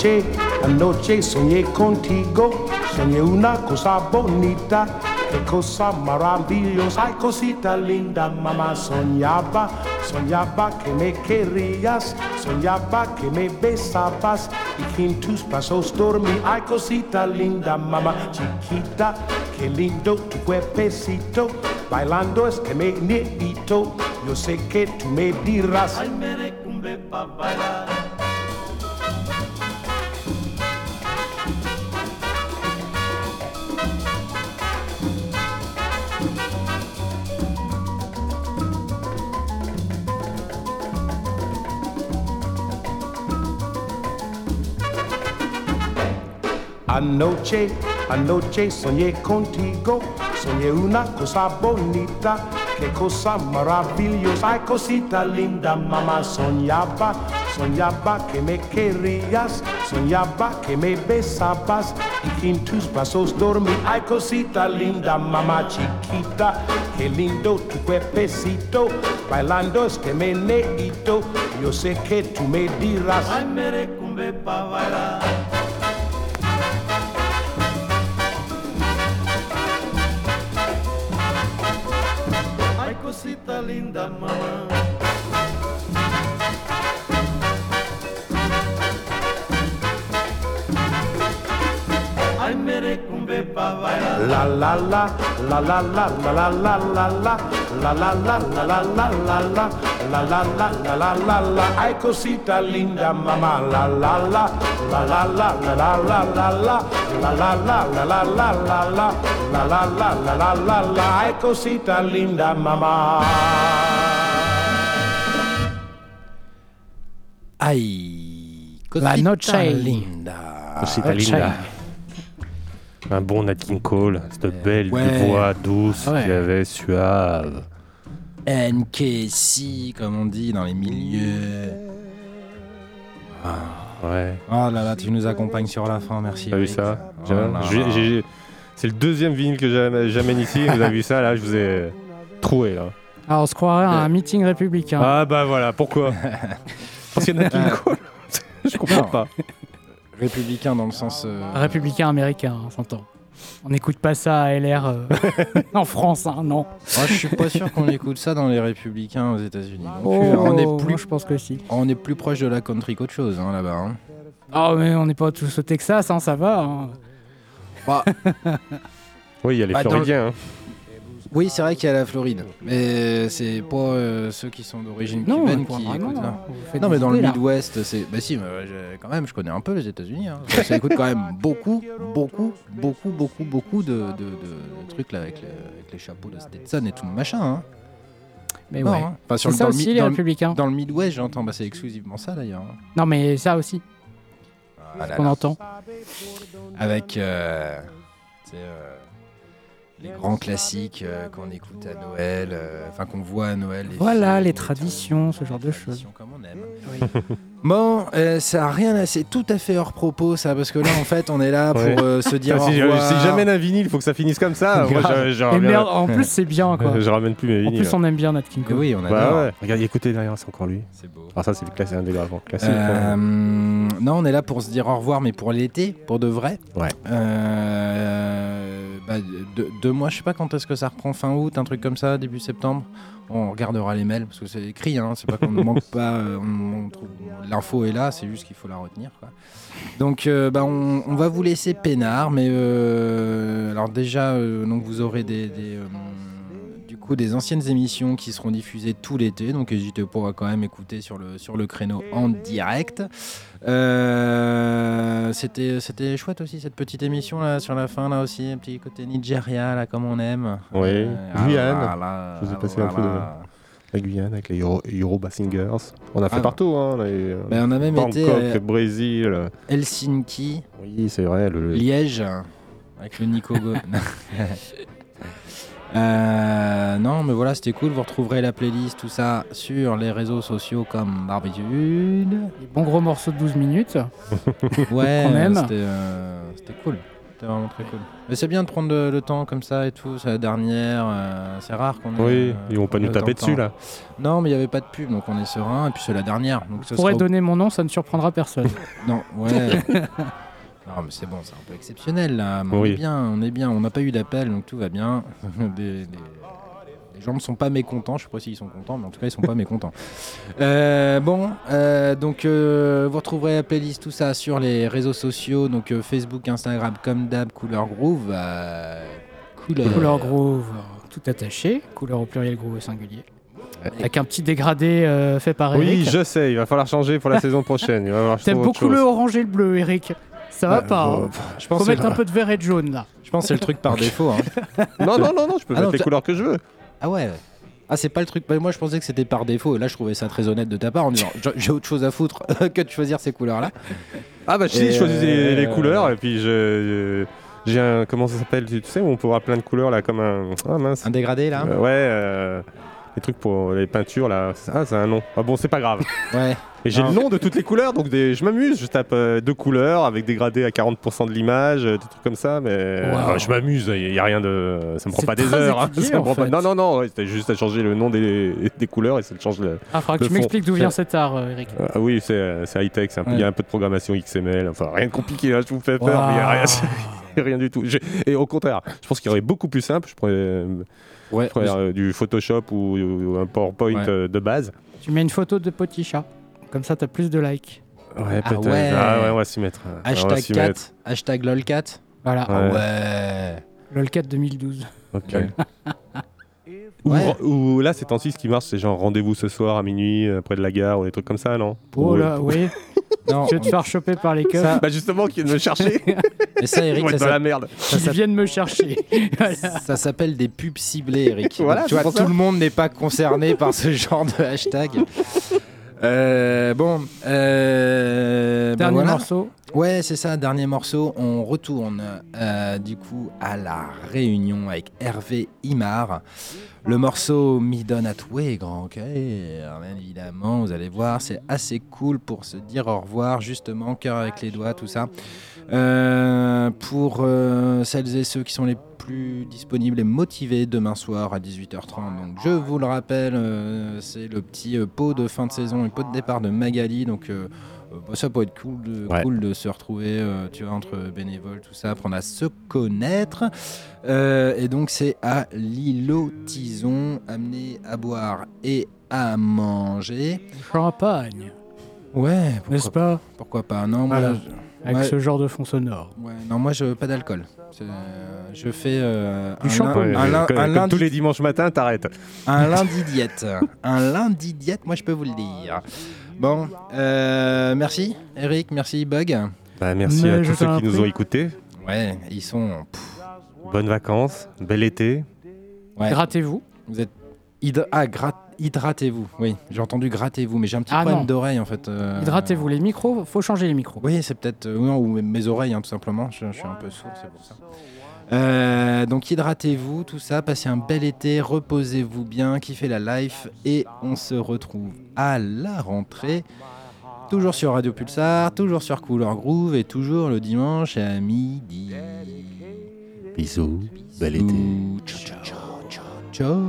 Anoche, anoche soñé contigo, soñé una cosa bonita, qué cosa maravillosa, ay cosita linda, mamá soñaba, soñaba que me querías, soñaba que me besabas y que en tus brazos dormí, ay cosita linda, mamá chiquita, qué lindo tu cuerpecito, bailando este meneito, yo sé que tú me dirás, ay merecumbe pa' bailar. Anoche, anoche soñé contigo, soñé una cosa bonita, qué cosa maravillosa, ay cosita linda, mamá soñaba, soñaba que me querías, soñaba que me besabas. Y que en tus brazos dormí, ay cosita linda, mamá chiquita, qué lindo tu cuerpecito, bailando este meneito, yo sé que tú me dirás, ay merecumbe pa' bailar. I'm moon. La la la, la la la, la la la la la, la la la, la la la la la, la la la, la la la la. Ay, cosita linda, mamá. La la la, la la la, la la la la la, la la la, la la la la la, la la la, la la la la. Ay, cosita linda.
Aïe.
La
Cosita
noche.
linda.
Cosita linda. Un bon Nat King Cole, cette belle
Ouais.
voix douce
Ouais.
qu'il avait, suave.
NKC, comme on dit dans les milieux.
Ouais.
Oh là là, tu nous accompagnes sur la fin, merci.
T'as vu ça
Oh
C'est le deuxième vinyle que j'am- j'amène ici. Vous avez vu ça Là, je vous ai troué là.
Ah, on se croirait à un meeting républicain.
Ah bah voilà, pourquoi Parce qu'il y a Nat King
Ah.
Cole. je comprends
Non.
pas.
Républicain dans le sens. euh,
Républicain américain, on s'entend. On n'écoute pas ça à LR euh, en France, hein, non.
Moi, je suis pas sûr qu'on écoute ça dans les républicains aux États-Unis. non
Oh,
plus. on est
moi,
plus,
je pense que si.
on est plus proche de la country qu'autre chose hein, là-bas. hein.
Oh, mais on n'est pas tous au Texas, hein, ça va. hein.
Bah,
Oui, il y a les
Bah,
Floridiens. hein.
Oui, c'est vrai qu'il y a la Floride, mais c'est pas euh, ceux qui sont d'origine cubaine qui écoutent
faites
Non, mais dans le
là.
Midwest, c'est. Bah si, mais, euh, quand même, je connais un peu les États-Unis. hein. Ça écoute quand même beaucoup, beaucoup, beaucoup, beaucoup, beaucoup de, de- de- de trucs là avec, le- avec les chapeaux de Stetson et tout le machin. hein.
Mais
Non,
ouais.
hein. Enfin, sur
C'est
le-
ça
dans le
aussi, les
dans le-
républicains.
Dans le Midwest, j'entends, bah, c'est exclusivement ça d'ailleurs. hein.
Non, mais ça aussi,
Ah là
qu'on
là.
entend.
Avec euh, sais, euh, les grands classiques euh, qu'on écoute à Noël, euh, enfin qu'on voit à Noël. les
Voilà,
films
les traditions, ce genre de choses.
comme on aime. Bon, euh, ça a rien, à- c'est tout à fait hors propos ça, parce que là en fait on est là pour
Ouais.
euh, se dire.
Si,
revoir.
si j'amène un vinyle, il faut que ça finisse comme ça. Moi,
Grave.
je, je
Et
ramène-
merde, en plus, c'est bien, quoi.
je ramène plus mes
En
vinyles.
plus, on aime bien Nat King Cole.
oui, on adore.
Bah ouais. Regarde, écoutez derrière, c'est encore lui.
C'est beau.
Ah ça, c'est le classique, un délire avant. Classique.
Euh,
ouais.
non, on est là pour se dire au revoir, mais pour l'été, pour de vrai.
Ouais.
Euh, bah, de- deux mois, je sais pas quand est-ce que ça reprend, fin août, un truc comme ça, début septembre. On regardera les mails parce que c'est écrit, hein, c'est pas qu'on ne manque pas, euh, l'info est là, c'est juste qu'il faut la retenir. Donc, euh, bah, on, va vous laisser peinard, mais euh, alors déjà, donc vous aurez des, du coup des anciennes émissions qui seront diffusées tout l'été, donc n'hésitez pas à quand même écouter sur le créneau en direct. Euh, c'était c'était chouette aussi cette petite émission là sur la fin là aussi un petit côté Nigeria là comme on aime.
Oui,
Euh,
Guyane.
ah,
je vous ai passé un peu de la Guyane avec les Euro, Yoruba Singers. On a fait
Ah.
partout, hein.
Ben, on a même
Bangkok,
été, euh,
Brésil.
Helsinki,
Oui, c'est vrai. Le...
Liège avec le Nico Go. Euh, non, mais voilà, c'était cool. Vous retrouverez la playlist, tout ça, sur les réseaux sociaux comme d'habitude.
Bons gros morceaux de 12 minutes.
Ouais,
Quand même.
c'était euh, c'était cool. C'était vraiment très cool. Mais c'est bien de prendre le, le temps comme ça et tout. C'est la dernière. euh, c'est rare qu'on ait.
Oui,
euh,
ils vont pas nous taper dessus, là.
Non, mais il n'y avait pas de pub, donc on est serein. Et puis c'est la dernière. Donc ce
Je pourrais
sera au-
donner mon nom, ça ne surprendra personne.
Non, ouais. non, mais c'est bon, c'est un peu exceptionnel là. On
Oui.
est bien, on est bien. On n'a pas eu d'appel, donc tout va bien. Des- des- Les gens ne sont pas mécontents. Je sais pas s'ils sont contents, mais en tout cas, ils sont pas mécontents. Euh, bon, euh, donc euh, vous retrouverez la playlist, tout ça sur les réseaux sociaux, donc euh, Facebook, Instagram, comme d'hab, Couleur Groove. euh, couleur.
Couleur groove, tout attaché. Couleur au pluriel, groove au singulier. Avec un petit dégradé euh, fait par
Oui,
Eric.
je sais, il va falloir changer pour la saison prochaine.
T'aimes beaucoup le orange et le bleu, Eric. Ça va
Ah,
pas. hein.
je pense
Faut
que
mettre un peu de vert et de jaune là.
Je pense que c'est le truc par défaut. hein.
Non, non, non, non, je peux
Ah
mettre
non,
les couleurs que je veux.
Ah ouais. Ah c'est pas le truc. bah, Moi je pensais que c'était par défaut. Et là je trouvais ça très honnête de ta part en disant j'ai- j'ai autre chose à foutre que de choisir ces couleurs là.
Ah bah si,
Et,
je choisis les, les
euh,
couleurs et puis je... J'ai un... Comment ça s'appelle Tu sais, où on peut avoir plein de couleurs là, comme un... Ah mince.
Un dégradé là
Euh, Ouais, euh, les trucs pour les peintures là. Ah, c'est un nom. Ah bon, c'est pas grave.
Ouais.
Et j'ai le nom de toutes les couleurs, donc des... je m'amuse. Je tape euh, deux couleurs avec dégradé à 40% de l'image, euh, des trucs comme ça, mais
Wow.
Je m'amuse. Il y a rien de. Ça me prend pas des heures. hein.
étudié,
Ça me
en
prend pas-
fait.
Non, non, non. ouais, C'était juste à changer le nom des, des couleurs et ça te change le.
Ah, faudra que tu m'expliques d'où vient cet art, euh, Eric.
Ah oui, c'est c'est high-tech. Il y a un peu de programmation XML. Enfin, rien de compliqué. hein, je vous fais peur,
Wow.
mais il y a rien, rien du tout. Et au contraire, je pense qu'il y aurait beaucoup plus simple. Je pourrais,
Ouais.
euh, du Photoshop ou, ou un PowerPoint
Ouais.
euh, de base.
Tu mets une photo de petit chat. Comme ça, t'as plus de likes.
Ouais,
Ah
peut-être.
ouais.
Ah ouais, on va s'y mettre. On va
Hashtag
s'y
4,
mettre.
hashtag lolcat.
Voilà.
Ah
Ouais.
ouais.
LOLCAT 2012.
Ok. Ou,
Ouais.
ou là, ces temps-ci, ce qui marche, c'est genre rendez-vous ce soir à minuit, euh, près de la gare, ou des trucs comme ça, non?
Oh là, oui.
Non,
Tu veux te faire choper par les keufs
Ça-
Bah justement, qui viennent me chercher.
Et ça, Eric, ça,
dans la
s'appelle-
merde.
ça
viennent me chercher. Voilà.
ça s'appelle des pubs ciblées, Eric.
Voilà,
Donc, tu
c'est
vois, tout
ça.
le monde n'est pas concerné par ce genre de hashtag. Euh, bon, euh, bah
Dernier
voilà.
morceau.
Ouais, c'est ça, dernier morceau. On retourne euh, du coup à la réunion avec Hervé Imar. Le morceau donne à Toué, grand cœur, évidemment. Vous allez voir, c'est assez cool pour se dire au revoir, justement, cœur avec les doigts, tout ça. Euh, pour euh, celles et ceux qui sont les plus disponibles et motivés demain soir à 18h30. Donc, je vous le rappelle, c'est le petit pot de fin de saison et pot de départ de Magali. Donc, bah, ça peut être cool de,
Ouais.
cool de se retrouver, euh, tu vois, entre bénévoles, tout ça, apprendre à se connaître. Euh, et donc, c'est à l'îlot Tison, amené à boire et à manger.
Champagne.
Ouais, pourquoi,
N'est-ce pas?
Pourquoi pas Non, moi,
Voilà.
je-
Avec
ouais.
ce genre de fond sonore.
Ouais, non, moi je pas d'alcool. Euh, Je fais euh,
Du
un,
champagne.
lin- un lin-
comme,
un
comme
lundi,
tous les dimanches matins, t'arrêtes.
un lundi diète. un lundi diète, moi je peux vous le dire. Bon, euh, merci Eric, merci Bug.
Bah, merci
Mais
à tous ceux qui nous ont écoutés.
Ouais, ils sont. pff,
Bonnes vacances, bel été.
ouais.
Grattez-vous.
Vous êtes hydra- ah, hydratez-vous. Oui, j'ai entendu grattez-vous, mais j'ai un petit
Ah
problème d'oreille en fait. euh,
Hydratez-vous. Les micros, faut changer les micros.
Oui, c'est peut-être. euh, non, ou mes oreilles, hein, tout simplement. Je, je suis un peu sourd, c'est pour ça. Euh, donc hydratez-vous, tout ça, passez un bel été, reposez-vous bien, kiffez la life et on se retrouve à la rentrée. Toujours sur Radio Pulsar, toujours sur Couleur Groove et toujours le dimanche à midi.
Bisous, bel été.
Ciao, ciao, ciao, ciao.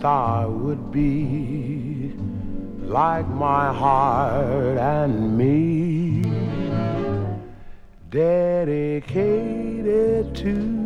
Star would be like my heart and me, dedicated to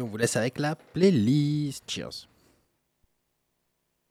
on vous laisse avec la playlist. Cheers.